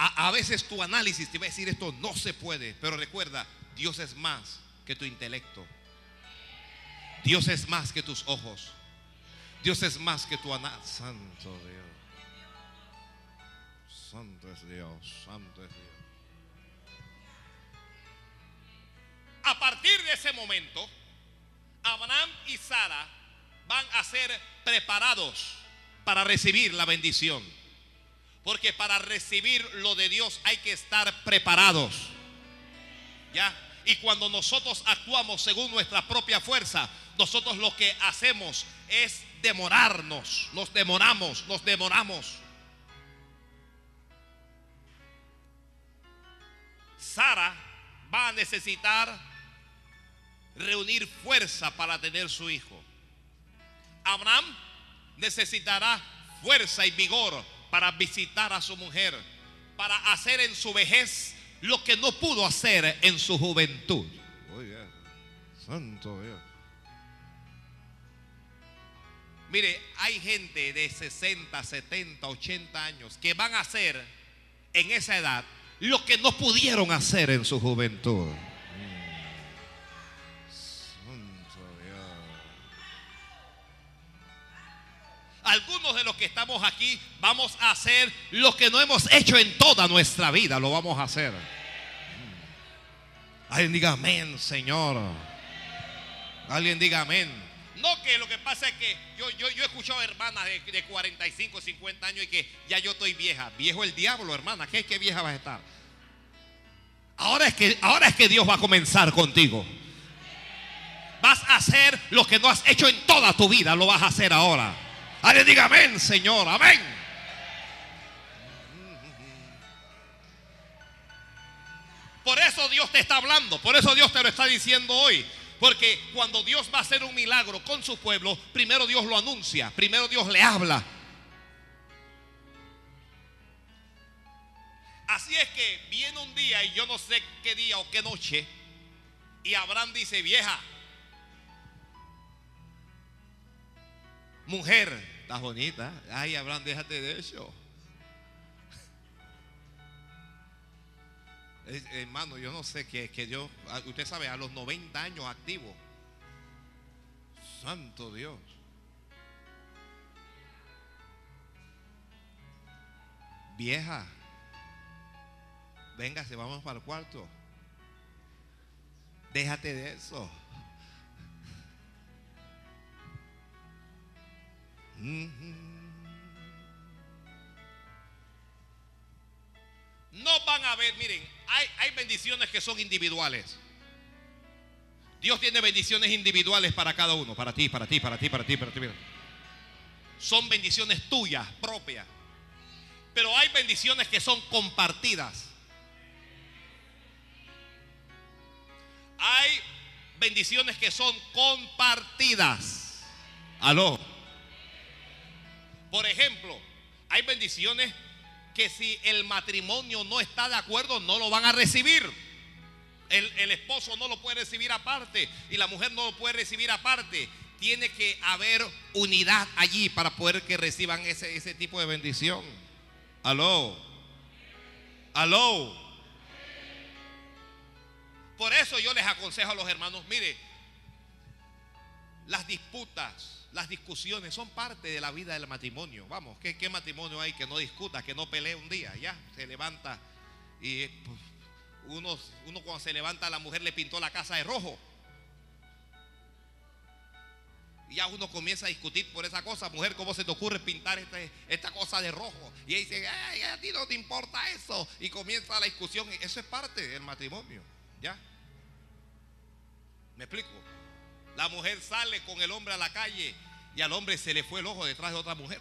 A, veces tu análisis te va a decir, esto no se puede, pero recuerda, Dios es más que tu intelecto. Dios es más que tus ojos. Dios es más que tu análisis. Santo Dios. Santo es Dios, santo es Dios. A partir de ese momento, Abraham y Sara van a ser preparados para recibir la bendición. Porque para recibir lo de Dios hay que estar preparados. ¿Ya? Y cuando nosotros actuamos según nuestra propia fuerza, nosotros lo que hacemos es demorarnos, nos demoramos, nos demoramos. Sara va a necesitar reunir fuerza para tener su hijo. Abraham necesitará fuerza y vigor para visitar a su mujer, para hacer en su vejez lo que no pudo hacer en su juventud. santo Dios. Mire, hay gente de 60, 70, 80 años que van a hacer en esa edad lo que no pudieron hacer en su juventud. Algunos de los que estamos aquí vamos a hacer lo que no hemos hecho en toda nuestra vida, lo vamos a hacer. Alguien diga amén, Señor. Alguien diga amén. No, que lo que pasa es que yo, yo, yo he escuchado hermanas de, de, 45, 50 años y que ya yo estoy vieja. Viejo el diablo, hermana. ¿Qué, qué vieja vas a estar? Ahora es, que, ahora es que Dios va a comenzar contigo. Vas a hacer lo que no has hecho en toda tu vida. Lo vas a hacer ahora. Alguien diga amén, Señor. Amén. Por eso Dios te está hablando, por eso Dios te lo está diciendo hoy. Porque cuando Dios va a hacer un milagro con su pueblo, primero Dios lo anuncia, primero Dios le habla. Así es que viene un día y yo no sé qué día o qué noche, y Abraham dice, vieja, mujer, estás bonita. Ay, Abraham, déjate de eso. Hermano, yo no sé qué que yo, usted sabe, a los 90 años activo. Santo Dios. Vieja, véngase, vamos para el cuarto. Déjate de eso. No van a ver, miren, hay, hay bendiciones que son individuales. Dios tiene bendiciones individuales para cada uno, para ti, para ti, para ti, para ti, para ti. Son bendiciones tuyas, propias. Pero hay bendiciones que son compartidas. Hay bendiciones que son compartidas. Aló. Por ejemplo, hay bendiciones que si el matrimonio no está de acuerdo, no lo van a recibir. El, esposo no lo puede recibir aparte y la mujer no lo puede recibir aparte. Tiene que haber unidad allí para poder que reciban ese, ese tipo de bendición. Aló. Aló. Por eso yo les aconsejo a los hermanos, mire, las disputas las discusiones son parte de la vida del matrimonio. Vamos, ¿qué, matrimonio hay que no discuta, que no pelee un día? Ya, se levanta y uno, uno cuando se levanta la mujer le pintó la casa de rojo. Y ya uno comienza a discutir por esa cosa. Mujer, ¿cómo se te ocurre pintar este, esta cosa de rojo? Y ella dice, Ay, a ti no te importa eso. Y comienza la discusión. Eso es parte del matrimonio. ¿Ya? ¿Me explico? La mujer sale con el hombre a la calle y al hombre se le fue el ojo detrás de otra mujer.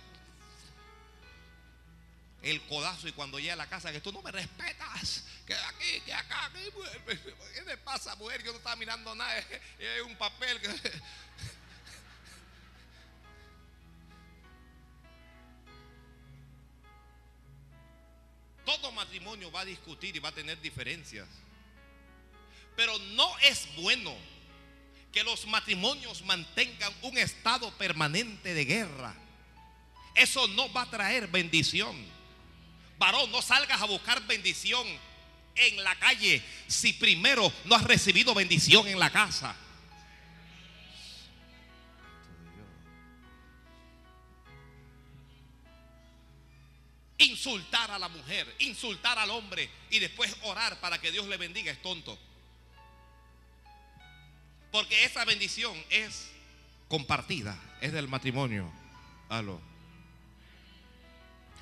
El codazo y cuando llega a la casa que tú no me respetas, que aquí, que acá, ¿qué me pasa mujer? Yo no estaba mirando nada, *laughs* es un papel. *laughs* Todo matrimonio va a discutir y va a tener diferencias. Pero no es bueno que los matrimonios mantengan un estado permanente de guerra. Eso no va a traer bendición. Varón, no salgas a buscar bendición en la calle si primero no has recibido bendición en la casa. Insultar a la mujer, insultar al hombre y después orar para que Dios le bendiga es tonto. Porque esa bendición es compartida, es del matrimonio.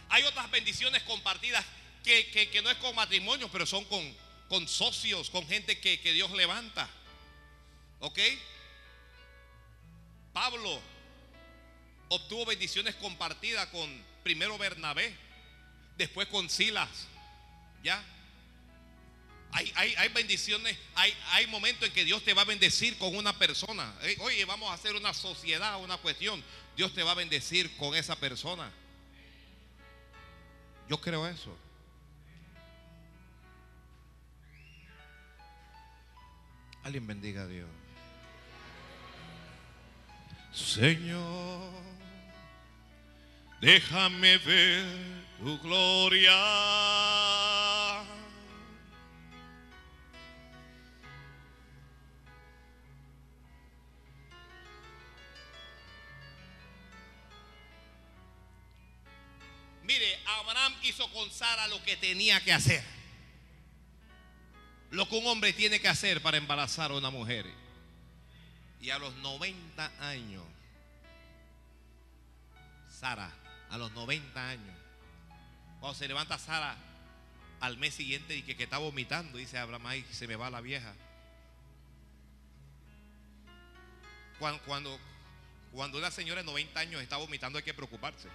Hay otras bendiciones compartidas que, no es con matrimonio, pero son con, con socios, con gente que, que Dios levanta. ¿Ok? Pablo obtuvo bendiciones compartidas con primero Bernabé, después con Silas. ¿Ya? Hay, bendiciones, hay, hay momentos en que Dios te va a bendecir con una persona. Oye, vamos a hacer una sociedad, una cuestión. Dios te va a bendecir con esa persona. Yo creo eso. Alguien bendiga a Dios. Señor, déjame ver tu gloria. Mire, Abraham hizo con Sara lo que tenía que hacer. Lo que un hombre tiene que hacer para embarazar a una mujer. Y a los 90 años, Sara, a los 90 años, cuando se levanta Sara al mes siguiente y que, está vomitando, dice Abraham, ay, se me va la vieja. Cuando, cuando, cuando una señora de 90 años está vomitando hay que preocuparse.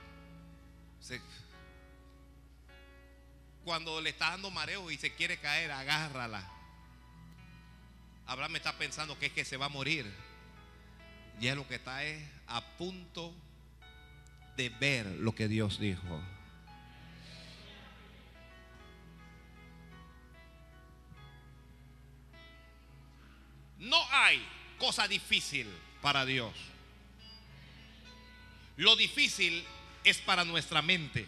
Cuando le está dando mareo y se quiere caer, agárrala. Abraham está pensando que es que se va a morir. Y es lo que está es a punto de ver lo que Dios dijo. No hay cosa difícil para Dios. Lo difícil es para nuestra mente,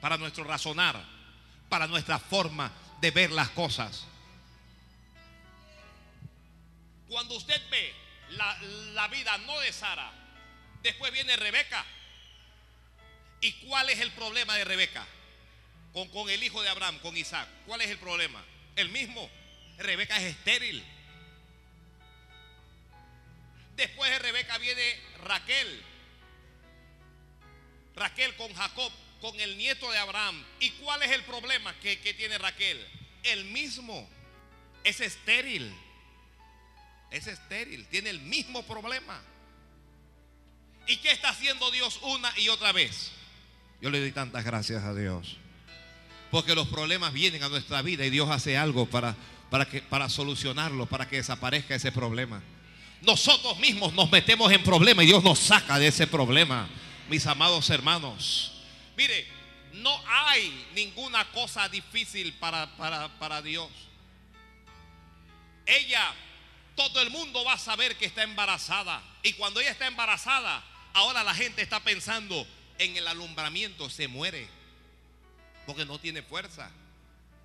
para nuestro razonar, para nuestra forma de ver las cosas. Cuando usted ve la, la vida no de Sara, después viene Rebeca. ¿Y cuál es el problema de Rebeca? Con, con el hijo de Abraham, con Isaac. ¿Cuál es el problema? El mismo. Rebeca es estéril. Después de Rebeca viene Raquel. Raquel con Jacob, con el nieto de Abraham. ¿Y cuál es el problema que, que tiene Raquel? El mismo. Es estéril. Es estéril. Tiene el mismo problema. ¿Y qué está haciendo Dios una y otra vez? Yo le doy tantas gracias a Dios. Porque los problemas vienen a nuestra vida y Dios hace algo para, para, que, para solucionarlo, para que desaparezca ese problema. Nosotros mismos nos metemos en problemas y Dios nos saca de ese problema, mis amados hermanos. Mire, no hay ninguna cosa difícil para, para, para Dios. Ella, todo el mundo va a saber que está embarazada. Y cuando ella está embarazada, ahora la gente está pensando en el alumbramiento, se muere. Porque no tiene fuerza.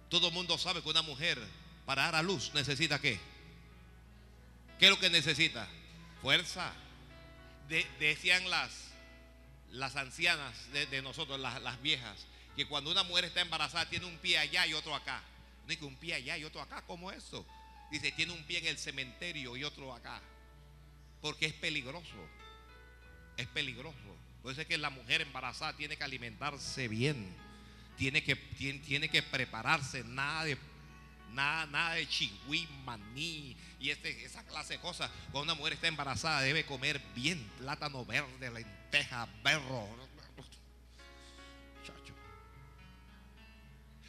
Todo el mundo sabe que una mujer para dar a luz necesita qué? ¿Qué es lo que necesita? Fuerza. De- decían las, las ancianas de, nosotros, las, viejas, que cuando una mujer está embarazada tiene un pie allá y otro acá. No que un pie allá y otro acá, ¿cómo eso? Dice, tiene un pie en el cementerio y otro acá. Porque es peligroso. Es peligroso. Por eso es que la mujer embarazada tiene que alimentarse bien. Tiene que, tiene, tiene que prepararse. Nada de Nada, nada de maní y este- esa clase de cosas. Cuando una mujer está embarazada debe comer bien plátano verde, lenteja, berro.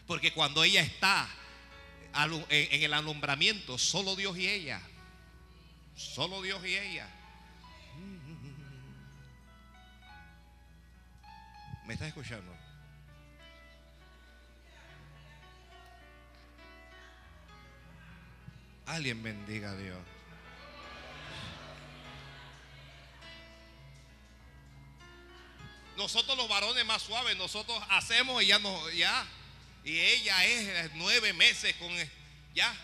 Porque cuando ella está en el alumbramiento, solo Dios y ella. Solo Dios y ella. ¿Me estás escuchando? Alguien bendiga a Dios. Nosotros los varones más suaves, nosotros hacemos y ya no, ya. Y ella es nueve meses con ya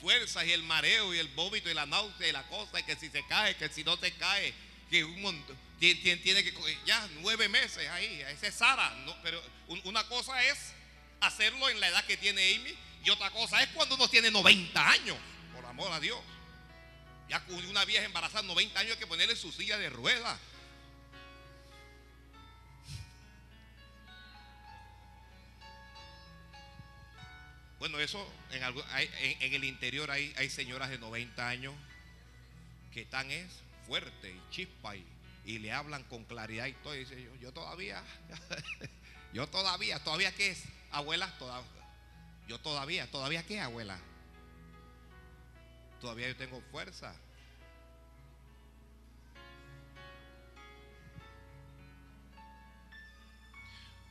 fuerzas y el mareo y el vómito y la náusea y la cosa, y que si se cae, que si no se cae, que un montón, tiene, tiene- que, ya nueve meses ahí, ese es Sara. Pero un- una cosa es hacerlo en la edad que tiene Amy y otra cosa es cuando uno tiene 90 años, amor a Dios. Ya una vieja embarazada, 90 años hay que ponerle su silla de ruedas. Bueno, eso en, el interior hay, señoras de 90 años que están es fuerte y chispa y, le hablan con claridad y todo. Y dice yo, yo todavía, *laughs* yo todavía, todavía qué es, abuela, yo todavía, todavía qué, abuela. Todavía yo tengo fuerza.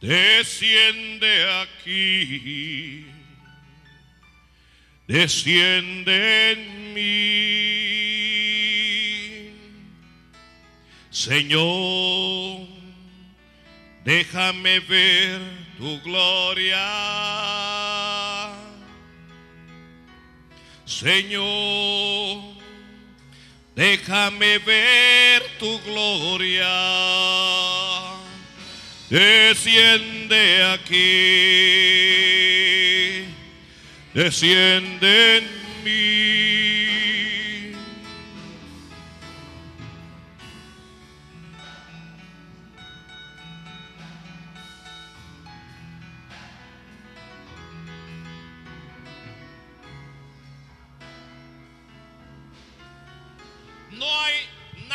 Desciende aquí, desciende en mí. Señor, déjame ver tu gloria. Señor, déjame ver tu gloria desciende aquí, desciende en mí.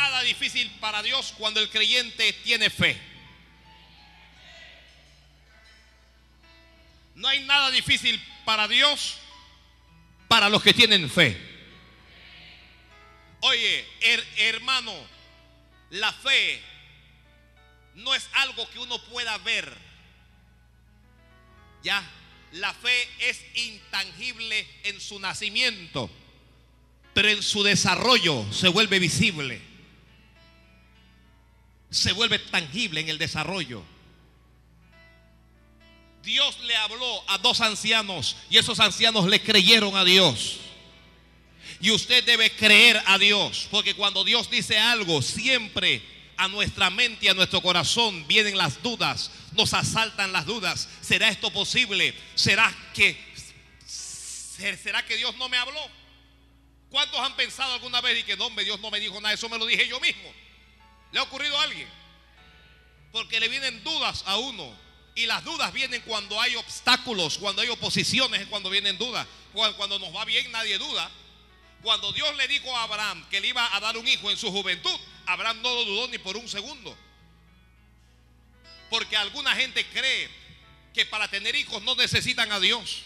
Nada difícil para Dios cuando el creyente tiene fe. No hay nada difícil para Dios para los que tienen fe. Oye, hermano, la fe no es algo que uno pueda ver. Ya, la fe es intangible en su nacimiento, pero en su desarrollo se vuelve visible. Se vuelve tangible en el desarrollo. Dios le habló a dos ancianos y esos ancianos le creyeron a Dios. Y usted debe creer a Dios, porque cuando Dios dice algo, siempre a nuestra mente y a nuestro corazón vienen las dudas, nos asaltan las dudas. ¿Será esto posible? ¿Será que será que Dios no me habló? ¿Cuántos han pensado alguna vez y que no, Dios no me dijo nada? Eso me lo dije yo mismo. ¿Le ha ocurrido a alguien? Porque le vienen dudas a uno. Y las dudas vienen cuando hay obstáculos, cuando hay oposiciones, es cuando vienen dudas. Cuando nos va bien nadie duda. Cuando Dios le dijo a Abraham que le iba a dar un hijo en su juventud, Abraham no lo dudó ni por un segundo. Porque alguna gente cree que para tener hijos no necesitan a Dios.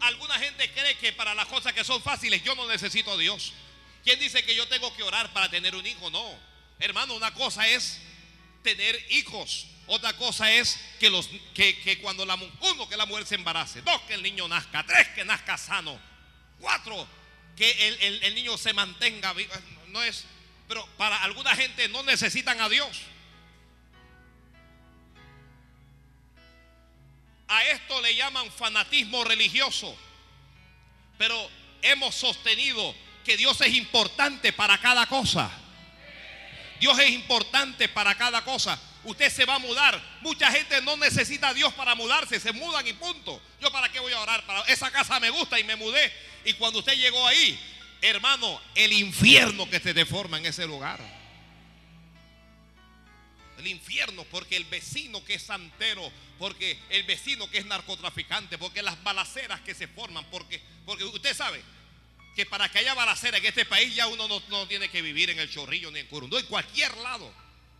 Alguna gente cree que para las cosas que son fáciles yo no necesito a Dios. ¿Quién dice que yo tengo que orar para tener un hijo? No. Hermano, una cosa es tener hijos. Otra cosa es que, los, que, cuando la, uno que la mujer se embarace, dos que el niño nazca, tres que nazca sano, Cuatro, que el, niño se mantenga vivo. No pero para alguna gente no necesitan a Dios. A esto le llaman fanatismo religioso. Pero hemos sostenido que Dios es importante para cada cosa. Dios es importante para cada cosa. Usted se va a mudar. Mucha gente no necesita a Dios para mudarse. Se mudan y punto. Yo para qué voy a orar. Para esa casa me gusta y me mudé. Y cuando usted llegó ahí, hermano, el infierno que se deforma en ese lugar. El infierno, porque el vecino que es santero, porque el vecino que es narcotraficante, porque las balaceras que se forman, porque, porque usted sabe que para que haya balacera en este país ya uno no, tiene que vivir en el Chorrillo ni en Curundú, en cualquier lado.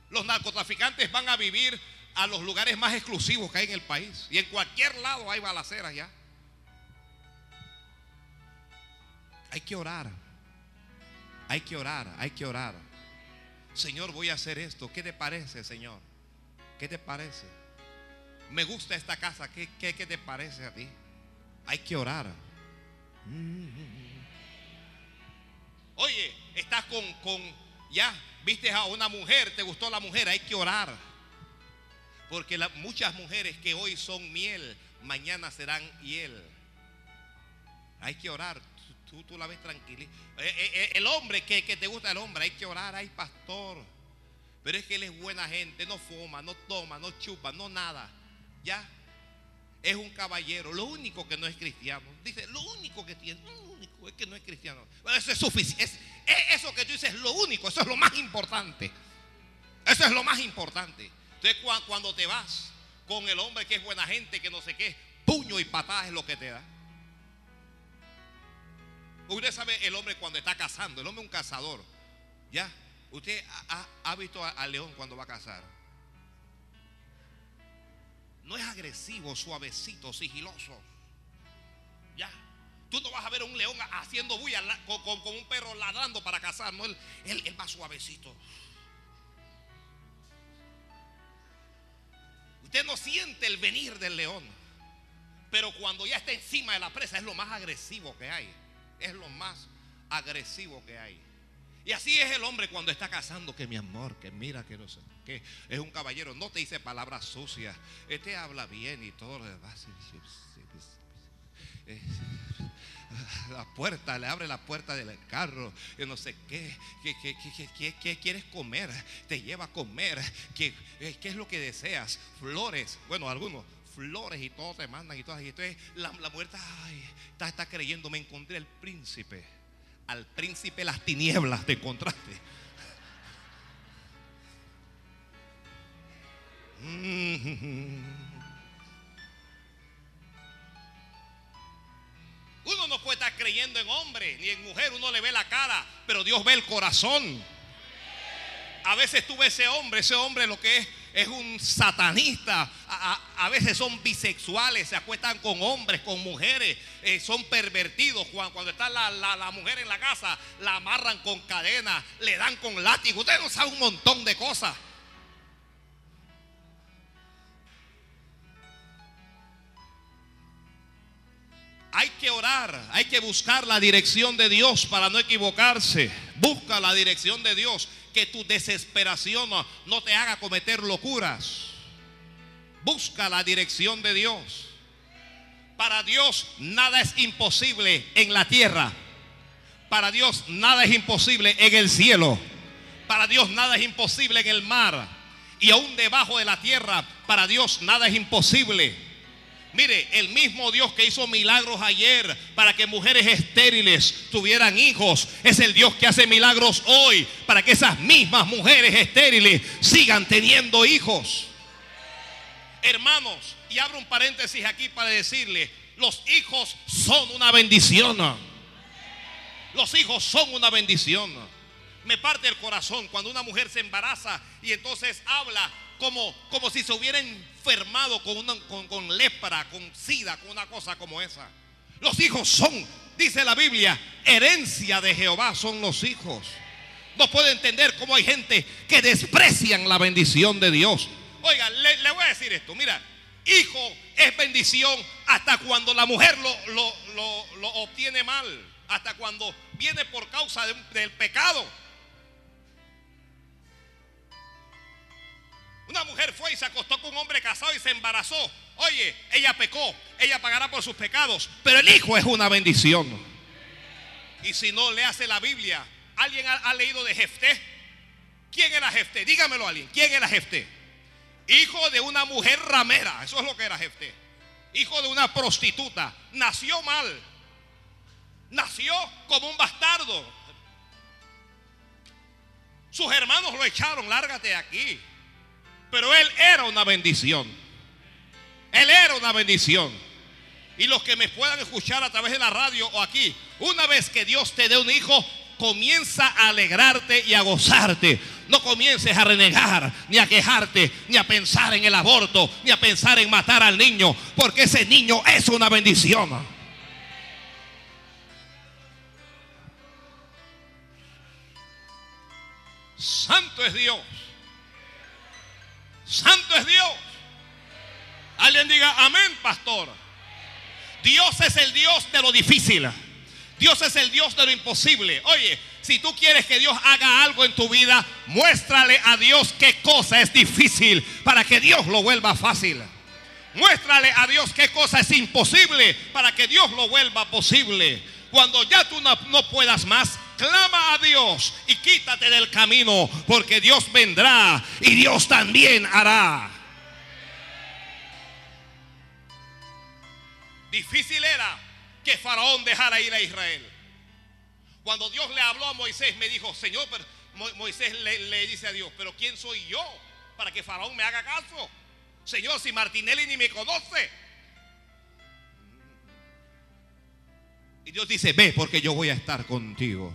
Los narcotraficantes van a vivir a los lugares más exclusivos que hay en el país. Y en cualquier lado hay balaceras ya. Hay que orar. Hay que orar, hay que orar. Señor, voy a hacer esto. ¿Qué te parece, Señor? ¿Qué te parece? Me gusta esta casa. ¿Qué, qué, te parece a ti? Hay que orar. Oye, estás con, con, ya, viste a una mujer, te gustó la mujer, hay que orar. Porque muchas mujeres que hoy son miel, mañana serán hiel. Hay que orar tú, tú la ves tranquila. Eh, eh, eh, el hombre que, te gusta el hombre, hay que orar, hay pastor. Pero es que él es buena gente, no fuma, no toma, no chupa, no nada. Ya. Es un caballero. Lo único que no es cristiano. Dice, lo único que tiene, es que no es cristiano. eso es suficiente. eso que tú dices es lo único, eso es lo más importante. Eso es lo más importante. Entonces cuando te vas con el hombre que es buena gente, que no sé qué, puño y patada es lo que te da. Usted sabe el hombre cuando está cazando, el hombre es un cazador. ¿Ya? Usted ha, visto al león cuando va a cazar. No es agresivo, suavecito, sigiloso. Tú no vas a ver a un león haciendo bulla con, un perro ladrando para cazar. No, él, él va suavecito. Usted no siente el venir del león. Pero cuando ya está encima de la presa es lo más agresivo que hay es lo más agresivo que hay. Y así es el hombre cuando está casando, que mi amor, que mira que no sé, que es un caballero, no te dice palabras sucias, este habla bien y todo lo demás. *laughs* La puerta, le abre la puerta del carro, y no sé qué, qué, quieres comer, te lleva a comer, ¿Qué, qué es lo que deseas, flores, bueno, algunos, flores y todo te mandan y todo. Y entonces la, la está, está, creyendo, me encontré al príncipe. Al príncipe las tinieblas te encontraste. *laughs* Uno no puede estar creyendo en hombre ni en mujer, uno le ve la cara, pero Dios ve el corazón. A veces tú ves ese hombre, ese hombre lo que es es un satanista. A, veces son bisexuales, se acuestan con hombres, con mujeres, eh, son pervertidos. Cuando, cuando está la, la, mujer en la casa, la amarran con cadenas, le dan con látigo. Ustedes no saben un montón de cosas. Hay que orar, hay que buscar la dirección de Dios para no equivocarse. Busca la dirección de Dios, que tu desesperación no, te haga cometer locuras. Busca la dirección de Dios. Para Dios nada es imposible en la tierra. Para Dios nada es imposible en el cielo. Para Dios nada es imposible en el mar. Y aún debajo de la tierra, para Dios nada es imposible. Mire, el mismo Dios que hizo milagros ayer para que mujeres estériles tuvieran hijos, es el Dios que hace milagros hoy para que esas mismas mujeres estériles sigan teniendo hijos. Hermanos, y abro un paréntesis aquí para decirle, los hijos son una bendición. Los hijos son una bendición. Me parte el corazón cuando una mujer se embaraza y entonces habla como, como si se hubiera enfermado con, una, con, con lepra, con sida, con una cosa como esa. Los hijos son, dice la Biblia, herencia de Jehová son los hijos. No puede entender cómo hay gente que desprecian la bendición de Dios. Oiga, le, voy a decir esto. Mira, hijo es bendición hasta cuando la mujer lo, lo, obtiene mal. Hasta cuando viene por causa del pecado. Una mujer fue y se acostó con un hombre casado y se embarazó. Oye, ella pecó, ella pagará por sus pecados, pero el hijo es una bendición. Y si no le hace la Biblia, ¿alguien ha, leído de Jefté? ¿Quién era Jefté? Dígamelo alguien. ¿Quién era Jefté? Hijo de una mujer ramera, eso es lo que era Jefté. Hijo de una prostituta. Nació mal. Nació como un bastardo. Sus hermanos lo echaron, lárgate de aquí. Pero él era una bendición. Él era una bendición. Y los que me puedan escuchar a través de la radio o aquí, una vez que Dios te dé un hijo, comienza a alegrarte y a gozarte. No comiences a renegar, ni a quejarte, ni a pensar en el aborto, ni a pensar en matar al niño, porque ese niño es una bendición. Santo es Dios. Santo es Dios. Alguien diga, amén, pastor. Dios es el Dios de lo difícil. Dios es el Dios de lo imposible. Oye, si tú quieres que Dios haga algo en tu vida, muéstrale a Dios qué cosa es difícil para que Dios lo vuelva fácil. Muéstrale a Dios qué cosa es imposible para que Dios lo vuelva posible. Cuando ya tú no, no puedas más, clama a Dios y quítate del camino, porque Dios vendrá y Dios también hará. Difícil era que Faraón dejara ir a Israel. Cuando Dios le habló a Moisés, me dijo, Señor, Moisés le, le dice a Dios, pero ¿quién soy yo para que Faraón me haga caso? Señor, si Martinelli ni me conoce. Y Dios dice, ve porque yo voy a estar contigo.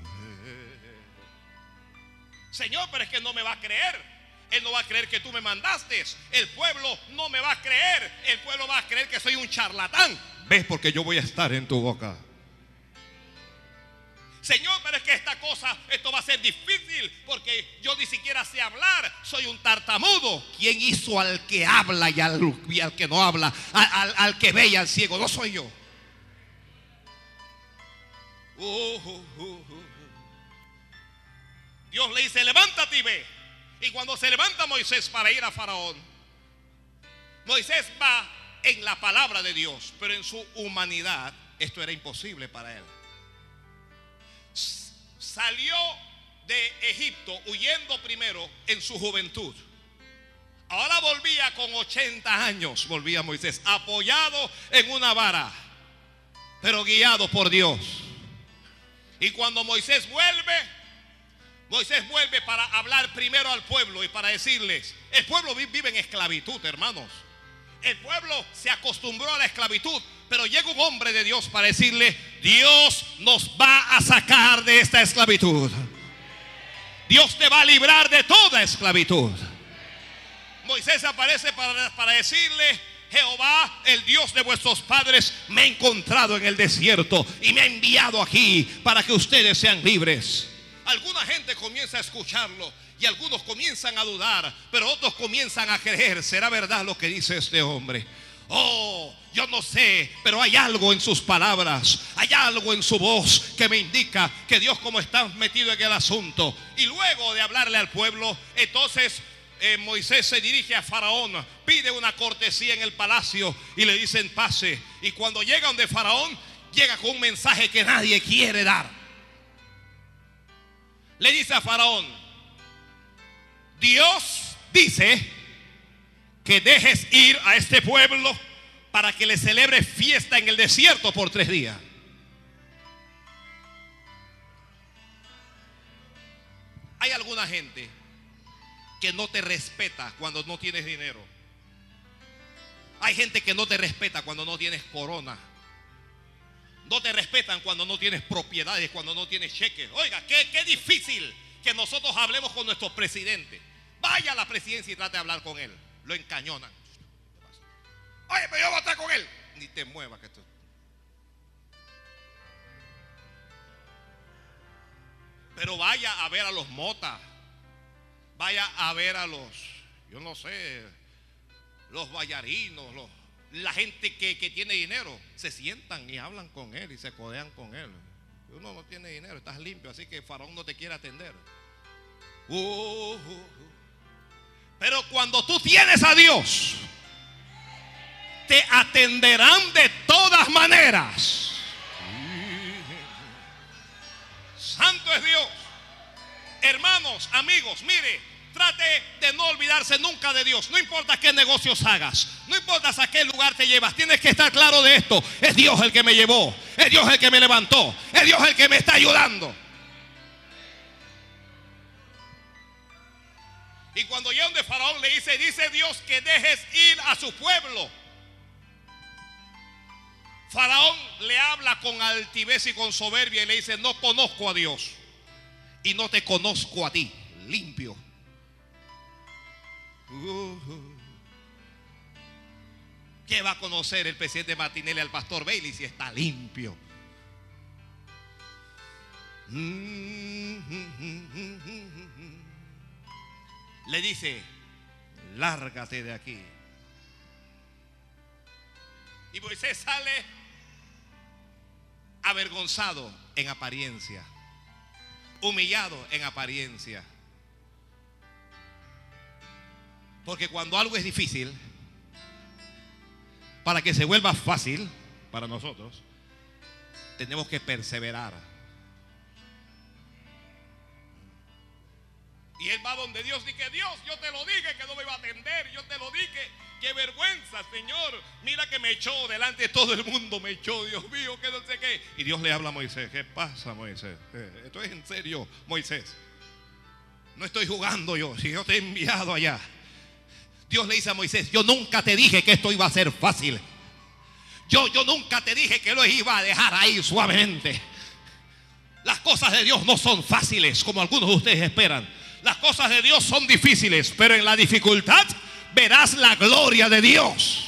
Señor, pero es que no me va a creer. Él no va a creer que tú me mandaste. El pueblo no me va a creer. El pueblo va a creer que soy un charlatán. Ves porque yo voy a estar en tu boca. Señor, pero es que esta cosa, esto va a ser difícil porque yo ni siquiera sé hablar. Soy un tartamudo. ¿Quién hizo al que habla y al, que no habla? Al, que ve y al ciego. No soy yo. Uh, uh, uh, Dios le dice, levántate y ve. Y cuando se levanta Moisés para ir a Faraón, Moisés va en la palabra de Dios, pero en su humanidad esto era imposible para él. Salió de Egipto huyendo primero en su juventud. Ahora volvía con 80 años, volvía Moisés, apoyado en una vara, pero guiado por Dios. Y cuando Moisés vuelve, Moisés vuelve para hablar primero al pueblo y para decirles, el pueblo vive en esclavitud, hermanos. El pueblo se acostumbró a la esclavitud, pero llega un hombre de Dios para decirle, Dios nos va a sacar de esta esclavitud. Dios te va a librar de toda esclavitud. Moisés aparece para, para decirle, Jehová, el Dios de vuestros padres, me ha encontrado en el desierto y me ha enviado aquí para que ustedes sean libres. Alguna gente comienza a escucharlo y algunos comienzan a dudar, pero otros comienzan a creer, ¿será verdad lo que dice este hombre? Oh, yo no sé, pero hay algo en sus palabras, hay algo en su voz que me indica que Dios como está metido en el asunto. Y luego de hablarle al pueblo, entonces eh, Moisés se dirige a Faraón, pide una cortesía en el palacio y le dicen pase. Y cuando llega donde Faraón, llega con un mensaje que nadie quiere dar. Le dice a Faraón, Dios dice que dejes ir a este pueblo para que le celebre fiesta en el desierto por tres días. Hay alguna gente que no te respeta cuando no tienes dinero. Hay gente que no te respeta cuando no tienes corona. No te respetan cuando no tienes propiedades, cuando no tienes cheques. Oiga, qué, qué difícil que nosotros hablemos con nuestro presidente. Vaya a la presidencia y trate de hablar con él lo encañonan. Oye, pero yo voy a estar con él. Ni te muevas que tú. Pero vaya a ver a los motas. Vaya a ver a los, yo no sé, los ballarinos, los, la gente que, tiene dinero. Se sientan y hablan con él y se codean con él. Uno no tiene dinero, estás limpio, así que Faraón no te quiere atender. Uh, uh, uh. Pero cuando tú tienes a Dios, te atenderán de todas maneras. Santo es Dios. Hermanos, amigos, mire, trate de no olvidarse nunca de Dios. No importa qué negocios hagas, no importa a qué lugar te llevas, tienes que estar claro de esto. Es Dios el que me llevó, es Dios el que me levantó, es Dios el que me está ayudando. Y cuando llega de Faraón le dice, dice Dios que dejes ir a su pueblo. Faraón le habla con altivez y con soberbia y le dice, no conozco a Dios y no te conozco a ti, limpio. ¿Qué va a conocer el presidente Martinelli al pastor Bailey si está limpio? le dice, lárgate de aquí. Y Moisés sale avergonzado en apariencia, humillado en apariencia. Porque cuando algo es difícil, para que se vuelva fácil para nosotros, tenemos que perseverar. Y él va donde Dios que Dios, yo te lo dije que no me iba a atender, yo te lo dije, qué vergüenza, Señor. Mira que me echó delante de todo el mundo, me echó, Dios mío, que no sé qué. Y Dios le habla a Moisés, ¿qué pasa, Moisés? Eh, esto es en serio, Moisés. No estoy jugando yo, si yo te he enviado allá. Dios le dice a Moisés, yo nunca te dije que esto iba a ser fácil. Yo, yo nunca te dije que lo iba a dejar ahí suavemente. Las cosas de Dios no son fáciles como algunos de ustedes esperan. Las cosas de Dios son difíciles, pero en la dificultad verás la gloria de Dios.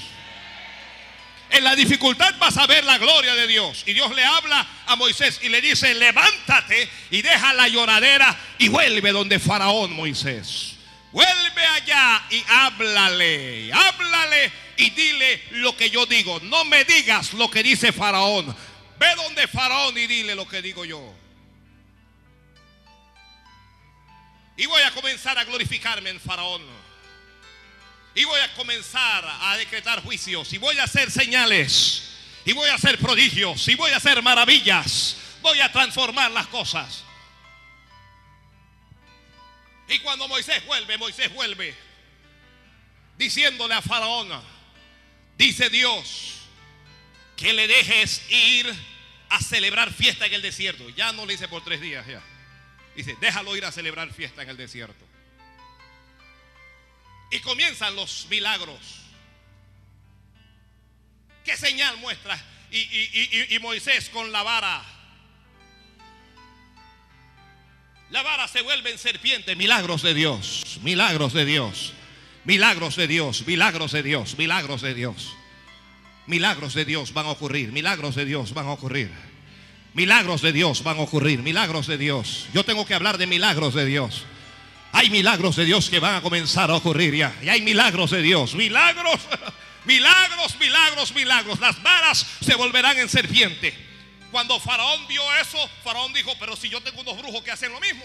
En la dificultad vas a ver la gloria de Dios. Y Dios le habla a Moisés y le dice, levántate y deja la lloradera y vuelve donde Faraón Moisés. Vuelve allá y háblale, háblale y dile lo que yo digo. No me digas lo que dice Faraón. Ve donde Faraón y dile lo que digo yo. Y voy a comenzar a glorificarme en Faraón. Y voy a comenzar a decretar juicios. Y voy a hacer señales. Y voy a hacer prodigios. Y voy a hacer maravillas. Voy a transformar las cosas. Y cuando Moisés vuelve, Moisés vuelve. Diciéndole a Faraón. Dice Dios. Que le dejes ir a celebrar fiesta en el desierto. Ya no le hice por tres días ya. Dice, déjalo ir a celebrar fiesta en el desierto. Y comienzan los milagros. ¿Qué señal muestra? Y, Moisés con la vara. La vara se vuelve en serpiente. Milagros de Dios. Milagros de Dios. Milagros de Dios, milagros de Dios, milagros de Dios. Milagros de Dios van a ocurrir, milagros de Dios van a ocurrir. Milagros de Dios van a ocurrir, milagros de Dios. Yo tengo que hablar de milagros de Dios. Hay milagros de Dios que van a comenzar a ocurrir ya. Y hay milagros de Dios, milagros, *laughs* milagros, milagros, milagros. Las varas se volverán en serpiente. Cuando Faraón vio eso, Faraón dijo, pero si yo tengo unos brujos que hacen lo mismo.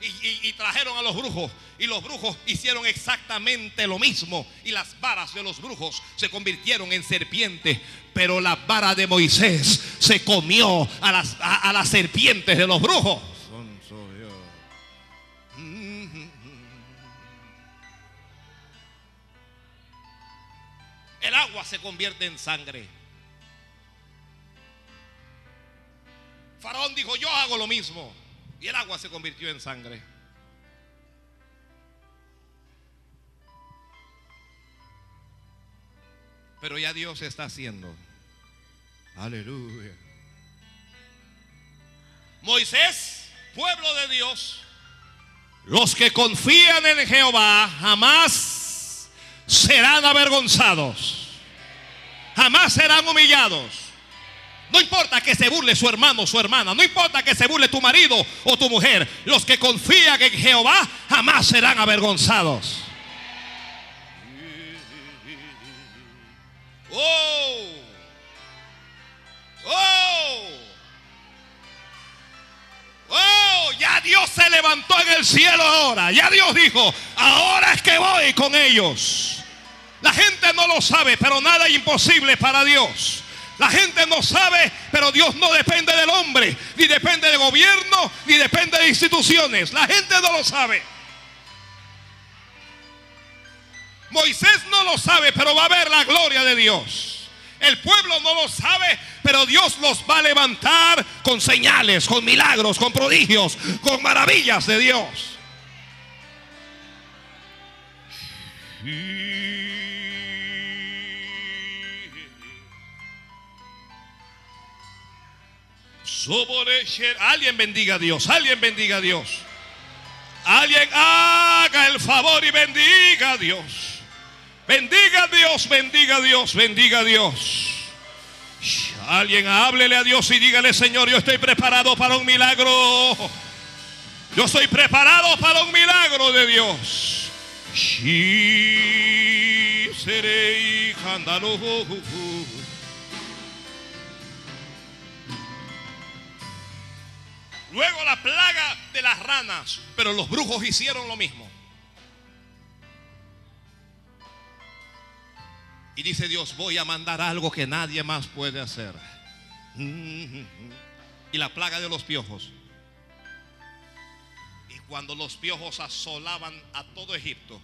Y, trajeron a los brujos y los brujos hicieron exactamente lo mismo y las varas de los brujos se convirtieron en serpientes. Pero la vara de Moisés se comió a las, a las serpientes de los brujos. El agua se convierte en sangre Faraón dijo yo hago lo mismo y el agua se convirtió en sangre. Pero ya Dios está haciendo. Aleluya. Moisés, pueblo de Dios, los que confían en Jehová jamás serán avergonzados. Jamás serán humillados. No importa que se burle su hermano o su hermana. No importa que se burle tu marido o tu mujer. Los que confían en Jehová jamás serán avergonzados. Oh. Oh. Oh, ya Dios se levantó en el cielo ahora. Ya Dios dijo, ahora es que voy con ellos. La gente no lo sabe, pero nada es imposible para Dios. La gente no sabe, pero Dios no depende del hombre, ni depende del gobierno, ni depende de instituciones. La gente no lo sabe. Moisés no lo sabe, pero va a ver la gloria de Dios. El pueblo no lo sabe, pero Dios los va a levantar con señales, con milagros, con prodigios, con maravillas de Dios. Alguien bendiga a Dios, alguien bendiga a Dios. Alguien haga el favor y bendiga a Dios. Bendiga a Dios, bendiga a Dios, bendiga a Dios. Alguien háblele a Dios y dígale, Señor, yo estoy preparado para un milagro. Yo estoy preparado para un milagro de Dios. seré Luego la plaga de las ranas, pero los brujos hicieron lo mismo. Y dice Dios, voy a mandar algo que nadie más puede hacer. Y la plaga de los piojos. Y cuando los piojos asolaban a todo Egipto,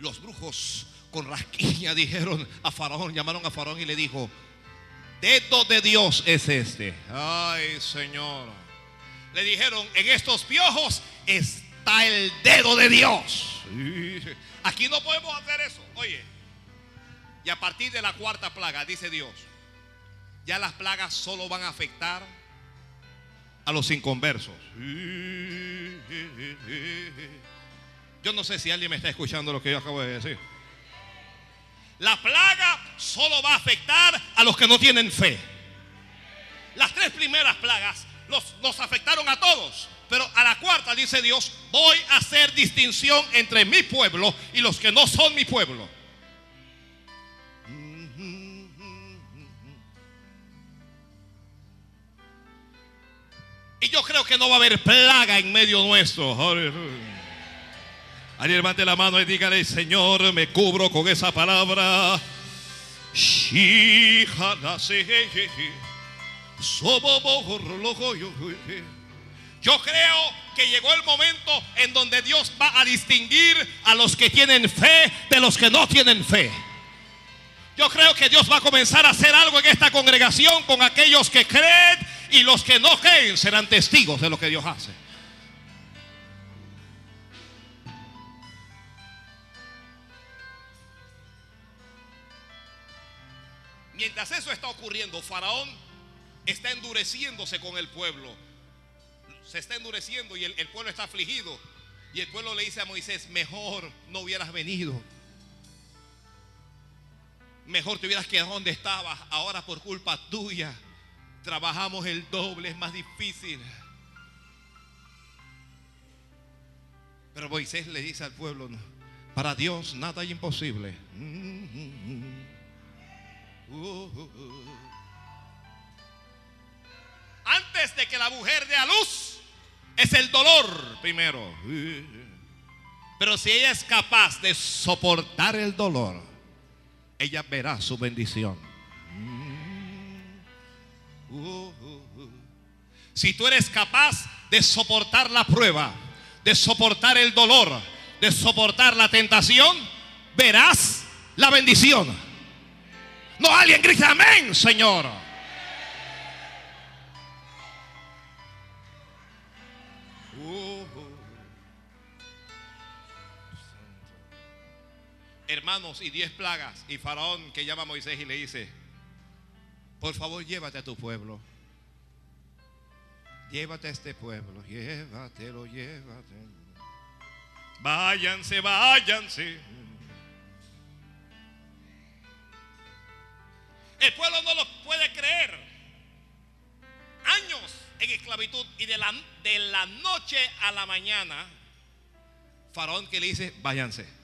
los brujos con rasquiña *laughs* dijeron a Faraón, llamaron a Faraón y le dijo, dedo de Dios es este. Ay, Señor le dijeron, en estos piojos está el dedo de Dios. Aquí no podemos hacer eso. Oye, y a partir de la cuarta plaga, dice Dios, ya las plagas solo van a afectar a los inconversos. Yo no sé si alguien me está escuchando lo que yo acabo de decir. La plaga solo va a afectar a los que no tienen fe. Las tres primeras plagas nos afectaron a todos. Pero a la cuarta dice Dios, voy a hacer distinción entre mi pueblo y los que no son mi pueblo. Y yo creo que no va a haber plaga en medio nuestro. Alguien levante la mano y dígale, Señor, me cubro con esa palabra. Yo creo que llegó el momento en donde Dios va a distinguir a los que tienen fe de los que no tienen fe. Yo creo que Dios va a comenzar a hacer algo en esta congregación con aquellos que creen y los que no creen serán testigos de lo que Dios hace. Mientras eso está ocurriendo, Faraón está endureciéndose con el pueblo. Se está endureciendo y el, pueblo está afligido. Y el pueblo le dice a Moisés, mejor no hubieras venido. Mejor te hubieras quedado donde estabas. Ahora por culpa tuya trabajamos el doble, es más difícil. Pero Moisés le dice al pueblo, para Dios nada es imposible. Antes de que la mujer dé a luz, es el dolor primero. Pero si ella es capaz de soportar el dolor, ella verá su bendición. Si tú eres capaz de soportar la prueba, de soportar el dolor, de soportar la tentación, verás la bendición. No alguien grita amén, Señor. Hermanos, y diez plagas, y Faraón que llama a Moisés y le dice, por favor llévate a tu pueblo. Llévate a este pueblo, llévatelo, llévatelo. Váyanse, váyanse. El pueblo no lo puede creer. Años en esclavitud y de la, de la noche a la mañana, Faraón que le dice, váyanse.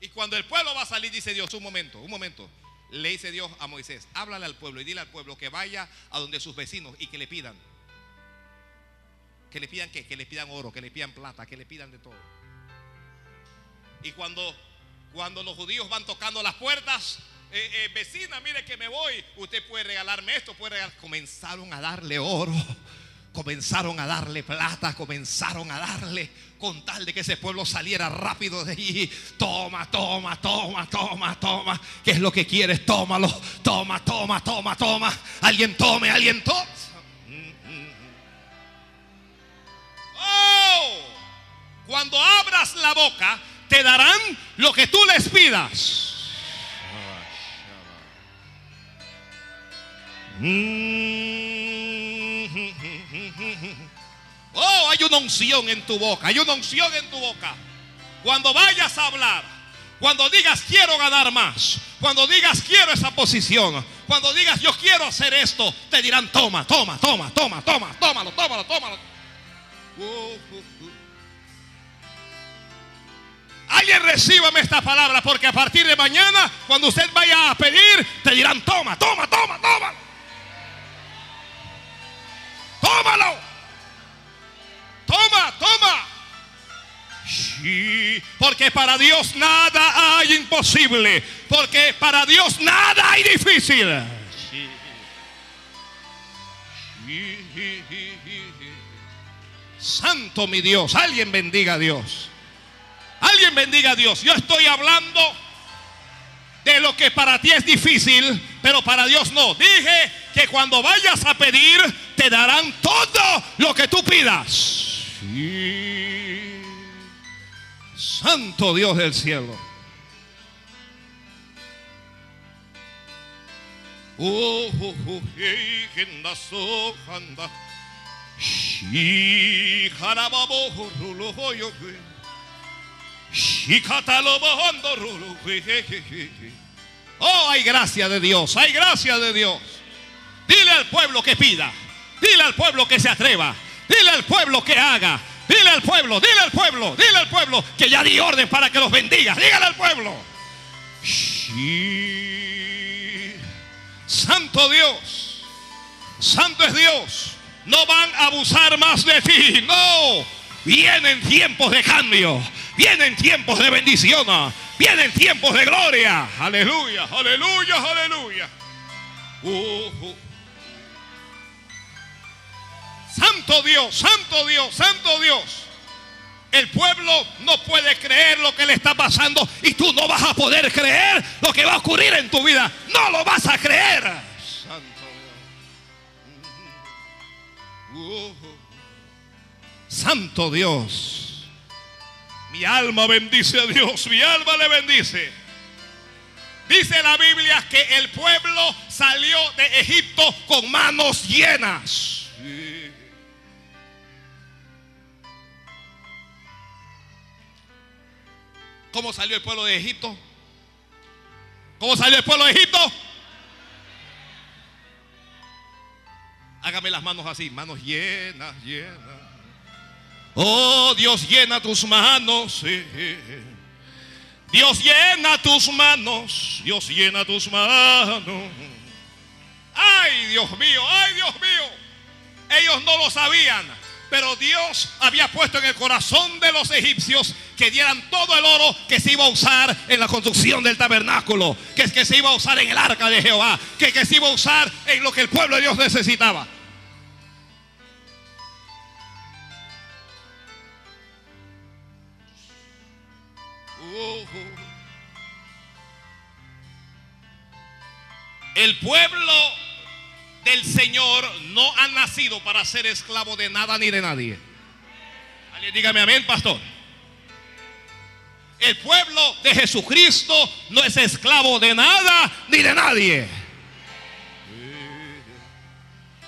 Y cuando el pueblo va a salir, dice Dios, un momento, un momento le dice Dios a Moisés, háblale al pueblo y dile al pueblo que vaya a donde sus vecinos y que le pidan. Que le pidan qué? Que le pidan oro, que le pidan plata, que le pidan de todo. Y cuando, cuando los judíos van tocando las puertas, eh, eh, vecina, mire que me voy, usted puede regalarme esto, puede regalar. Comenzaron a darle oro comenzaron a darle plata, comenzaron a darle con tal de que ese pueblo saliera rápido de allí. Toma, toma, toma, toma, toma. ¿Qué es lo que quieres? Tómalo. Toma, toma, toma, toma. Alguien tome, alguien tome. Oh, cuando abras la boca, te darán lo que tú les pidas. Oh, hay una unción en tu boca, hay una unción en tu boca. Cuando vayas a hablar, cuando digas quiero ganar más, cuando digas quiero esa posición, cuando digas yo quiero hacer esto, te dirán toma, toma, toma, toma, toma, tómalo, tómalo, tómalo. Alguien recíbame esta palabra porque a partir de mañana, cuando usted vaya a pedir, te dirán toma, toma, toma, toma. Tómalo. Toma, porque para Dios nada hay imposible. Porque para Dios nada hay difícil. Santo mi Dios. Alguien bendiga a Dios. Alguien bendiga a Dios. Yo estoy hablando de lo que para ti es difícil, pero para Dios no. Dije que cuando vayas a pedir, te darán todo lo que tú pidas. Santo Dios del cielo. Oh, oh, oh, hey, Oh, hay gracia de Dios, hay gracia de Dios. Dile al pueblo que pida, dile al pueblo que se atreva, dile al pueblo que haga, dile al pueblo, dile al pueblo, dile al pueblo que ya di orden para que los bendiga. Dígale al pueblo. Santo Dios, Santo es Dios. No van a abusar más de ti, no. Vienen tiempos de cambio. Vienen tiempos de bendición. Vienen tiempos de gloria. Aleluya, aleluya, aleluya. Uh, uh. Santo Dios, santo Dios, santo Dios. El pueblo no puede creer lo que le está pasando y tú no vas a poder creer lo que va a ocurrir en tu vida. No lo vas a creer. Santo Dios. Uh, santo Dios. Mi alma bendice a Dios, mi alma le bendice. Dice la Biblia que el pueblo salió de Egipto con manos llenas. ¿Cómo salió el pueblo de Egipto? ¿Cómo salió el pueblo de Egipto? Hágame las manos así, manos llenas, llenas. Oh, Dios llena tus manos. Dios llena tus manos. Dios llena tus manos. Ay, Dios mío, ay, Dios mío. Ellos no lo sabían, pero Dios había puesto en el corazón de los egipcios que dieran todo el oro que se iba a usar en la construcción del tabernáculo, que, se iba a usar en el arca de Jehová, que, que se iba a usar en lo que el pueblo de Dios necesitaba. El pueblo del Señor no ha nacido para ser esclavo de nada ni de nadie. Alguien dígame amén, pastor. El pueblo de Jesucristo no es esclavo de nada ni de nadie.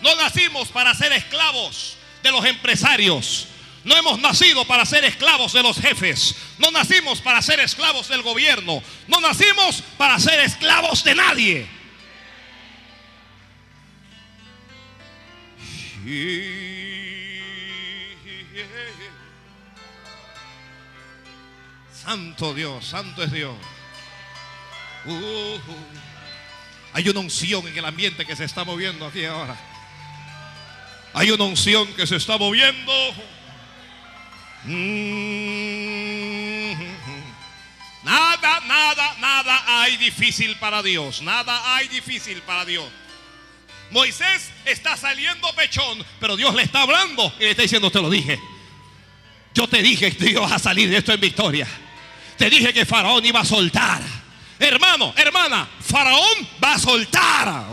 No nacimos para ser esclavos de los empresarios. No hemos nacido para ser esclavos de los jefes. No nacimos para ser esclavos del gobierno. No nacimos para ser esclavos de nadie. Santo Dios, santo es Dios. Uh, hay una unción en el ambiente que se está moviendo aquí ahora. Hay una unción que se está moviendo. Mm. Nada, nada, nada hay difícil para Dios. Nada hay difícil para Dios. Moisés está saliendo pechón, pero Dios le está hablando y le está diciendo, te lo dije. Yo te dije que ibas a salir de esto en victoria. Te dije que Faraón iba a soltar. Hermano, hermana, Faraón va a soltar.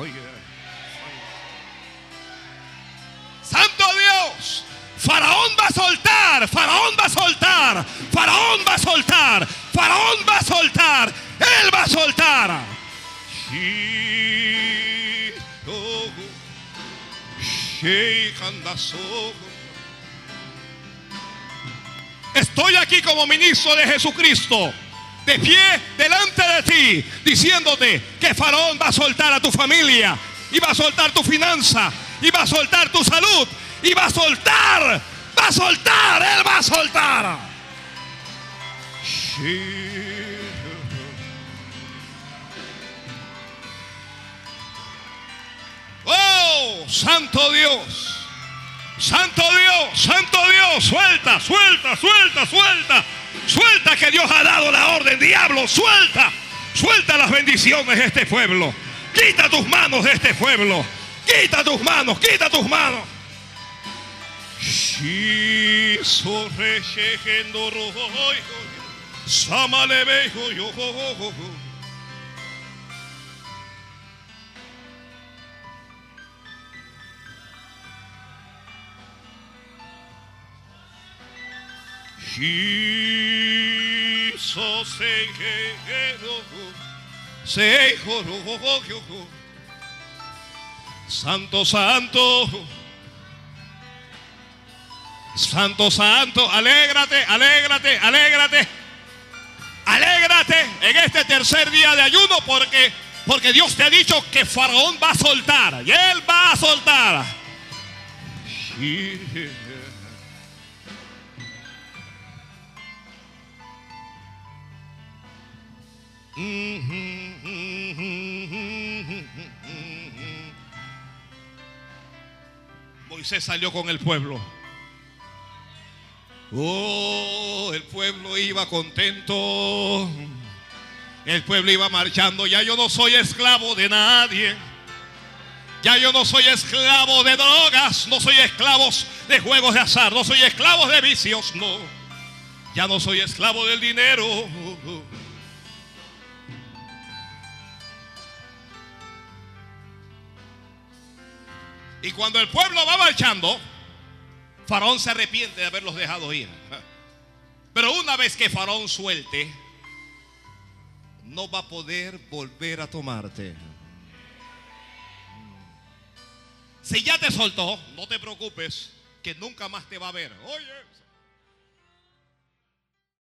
Santo Dios. Faraón va a soltar, Faraón va a soltar, Faraón va a soltar, Faraón va a soltar, Él va a soltar. Estoy aquí como ministro de Jesucristo, de pie delante de ti, diciéndote que Faraón va a soltar a tu familia, y va a soltar tu finanza, y va a soltar tu salud, y va a soltar, va a soltar, Él va a soltar. Oh, Santo Dios. Santo Dios, Santo Dios, suelta, suelta, suelta, suelta. Suelta que Dios ha dado la orden, diablo, suelta. Suelta las bendiciones de este pueblo. Quita tus manos de este pueblo. Quita tus manos, quita tus manos. Santo, santo. Santo, santo. Alégrate, alégrate, alégrate. Alégrate en este tercer día de ayuno porque, porque Dios te ha dicho que Faraón va a soltar. Y él va a soltar. *laughs* Moisés salió con el pueblo. Oh, el pueblo iba contento. El pueblo iba marchando. Ya yo no soy esclavo de nadie. Ya yo no soy esclavo de drogas. No soy esclavo de juegos de azar. No soy esclavo de vicios. No. Ya no soy esclavo del dinero. Y cuando el pueblo va marchando, Faraón se arrepiente de haberlos dejado ir. Pero una vez que Faraón suelte, no va a poder volver a tomarte. Si ya te soltó, no te preocupes, que nunca más te va a ver. Oye.